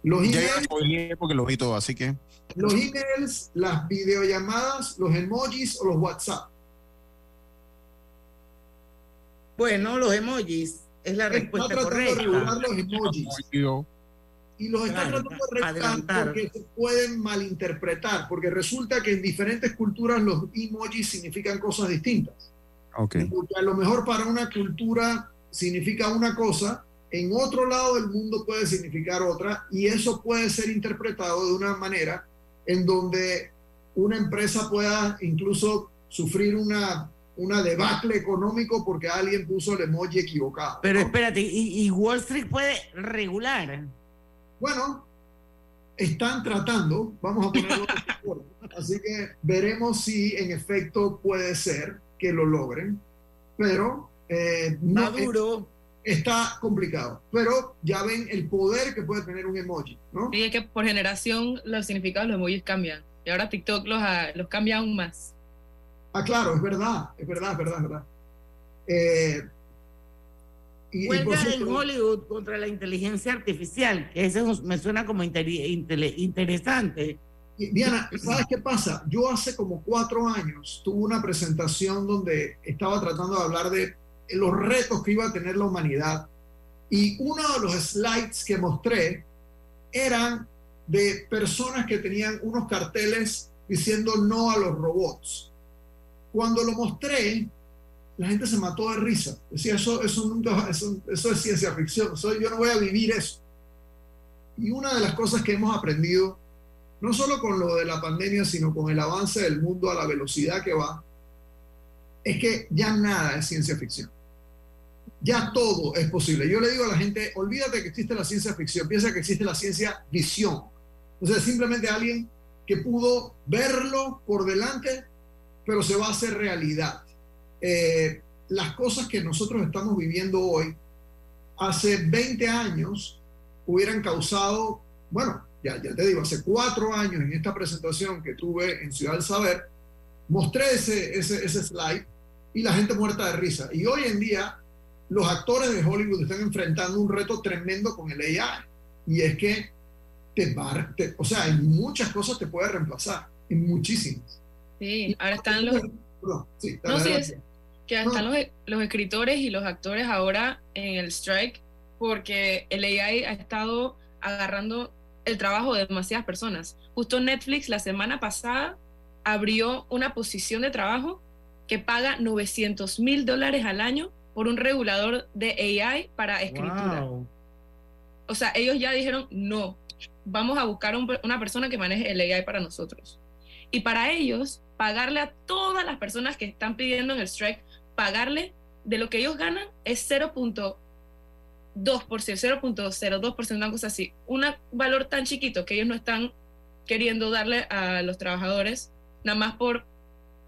Los emails, porque lo vi todo, así que. los emails, las videollamadas, los emojis o los WhatsApp. Bueno, los emojis es la respuesta está tratando de correcta. regular los emojis. Y los está Claro, tratando de regular adelantar. porque se pueden malinterpretar, porque resulta que en diferentes culturas los emojis significan cosas distintas. Porque a lo mejor para una cultura significa una cosa, en otro lado del mundo puede significar otra, y eso puede ser interpretado de una manera en donde una empresa pueda incluso sufrir una, una debacle económico porque alguien puso el emoji equivocado. Pero espérate, ¿y, y Wall Street puede regular? Bueno, están tratando, vamos a ponerlo de. *laughs* Así que veremos si en efecto puede ser que lo logren, pero eh, no, Maduro. Es- está complicado. Pero ya ven el poder que puede tener un emoji, ¿no? Y es que por generación los significados de los emojis cambian. Y ahora TikTok los, ah, los cambia aún más. Ah, claro, es verdad, es verdad, es verdad, es verdad. Eh, y- y por Huelga en cierto- Hollywood contra la inteligencia artificial, que eso me suena como interi- intele- interesante. Y, Diana, ¿sabes qué pasa? Yo hace como cuatro años tuve una presentación donde estaba tratando de hablar de los retos que iba a tener la humanidad y uno de los slides que mostré eran de personas que tenían unos carteles diciendo no a los robots. Cuando lo mostré, la gente se mató de risa. Decía, eso, eso, es ciencia ficción, yo no voy a vivir eso. Y una de las cosas que hemos aprendido no solo con lo de la pandemia, sino con el avance del mundo a la velocidad que va, es que ya nada es ciencia ficción. Ya todo es posible. Yo le digo a la gente, olvídate que existe la ciencia ficción, piensa que existe la ciencia visión. O sea, simplemente alguien que pudo verlo por delante, pero se va a hacer realidad. eh, las cosas que nosotros estamos viviendo hoy, hace 20 años hubieran causado, bueno, ya, ya te digo, hace cuatro años en esta presentación que tuve en Ciudad del Saber, mostré ese, ese, ese slide y la gente muerta de risa. Y hoy en día los actores de Hollywood están enfrentando un reto tremendo con el AI. Y es que te va, te- o sea, en muchas cosas te puede reemplazar, en muchísimas. Sí, ahora están los... Perdón, sí, No, sí, es que están los, los escritores y los actores ahora en el strike porque el AI ha estado agarrando el trabajo de demasiadas personas. Justo Netflix la semana pasada abrió una posición de trabajo que paga 900 mil dólares al año por un regulador de AI para escritura. Wow. O sea, ellos ya dijeron, no, vamos a buscar un- una persona que maneje el AI para nosotros. Y para ellos, pagarle a todas las personas que están pidiendo en el strike, pagarle de lo que ellos ganan es 0.2%, 0.02%, una cosa así. Un valor tan chiquito que ellos no están queriendo darle a los trabajadores, nada más por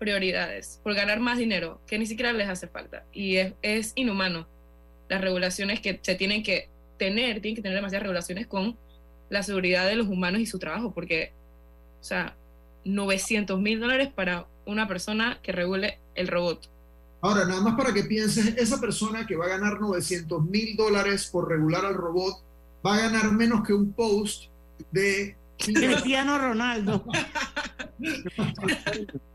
prioridades, por ganar más dinero, que ni siquiera les hace falta. Y es, es inhumano las regulaciones que se tienen que tener, tienen que tener demasiadas regulaciones con la seguridad de los humanos y su trabajo, porque, o sea, 900 mil dólares para una persona que regule el robot. Ahora, nada más para que pienses, esa persona que va a ganar 900 mil dólares por regular al robot va a ganar menos que un post de Cristiano Ronaldo. *laughs*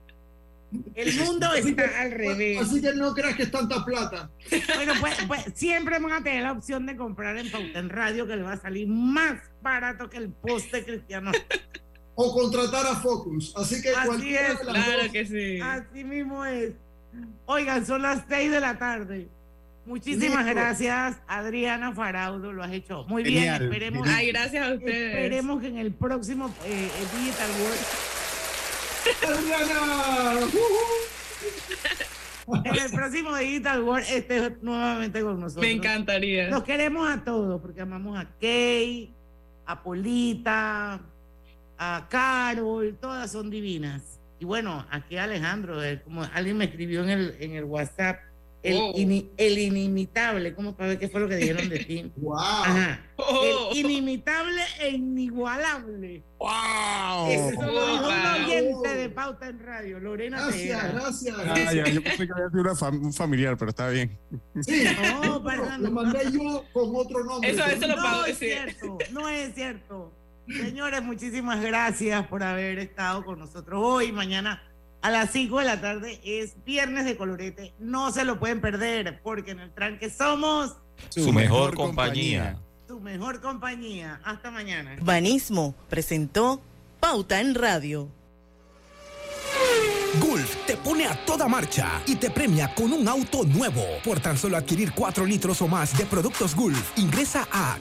El mundo está al revés. Así que no creas que es tanta plata. Bueno, pues, pues, siempre van a tener la opción de comprar en Pauta en Radio que le va a salir más barato que el poste cristiano. O contratar a Focus. Así que Así cualquiera es. de las dos- que sí. Así mismo es. Oigan, son las seis de la tarde. Muchísimas Listo. gracias, Adriana Faraudo, lo has hecho muy bien. Genial, Esperemos, genial. Ay, gracias a ustedes. esperemos que en el próximo eh, Digital World. En el próximo Digital World esté nuevamente con nosotros. Me encantaría. Los queremos a todos porque amamos a Kay, a Polita, a Carol, todas son divinas. Y bueno, aquí Alejandro, como alguien me escribió en el, en el WhatsApp, el, Oh. ini- el inimitable, como para ver qué fue lo que dijeron de ti. *laughs* ¡Wow! Ajá. Oh. El inimitable e inigualable. ¡Wow! Es un Opa. oyente de Pauta en Radio, Lorena Gracias, Tejeda. gracias. Ah, ya, yo pensé que había sido una fam- un familiar, pero está bien. Sí, No, perdón. lo mandé yo con otro nombre. Eso- eso lo no pago, es sí. cierto, no es cierto. Señores, muchísimas gracias por haber estado con nosotros hoy. Mañana a las 5 de la tarde es viernes de colorete. No se lo pueden perder porque en el tranque somos Su, mejor compañía. su mejor compañía. Hasta mañana. Urbanismo presentó Pauta en Radio. Gulf te pone a toda marcha y te premia con un auto nuevo. Por tan solo adquirir 4 litros o más de productos Gulf, ingresa a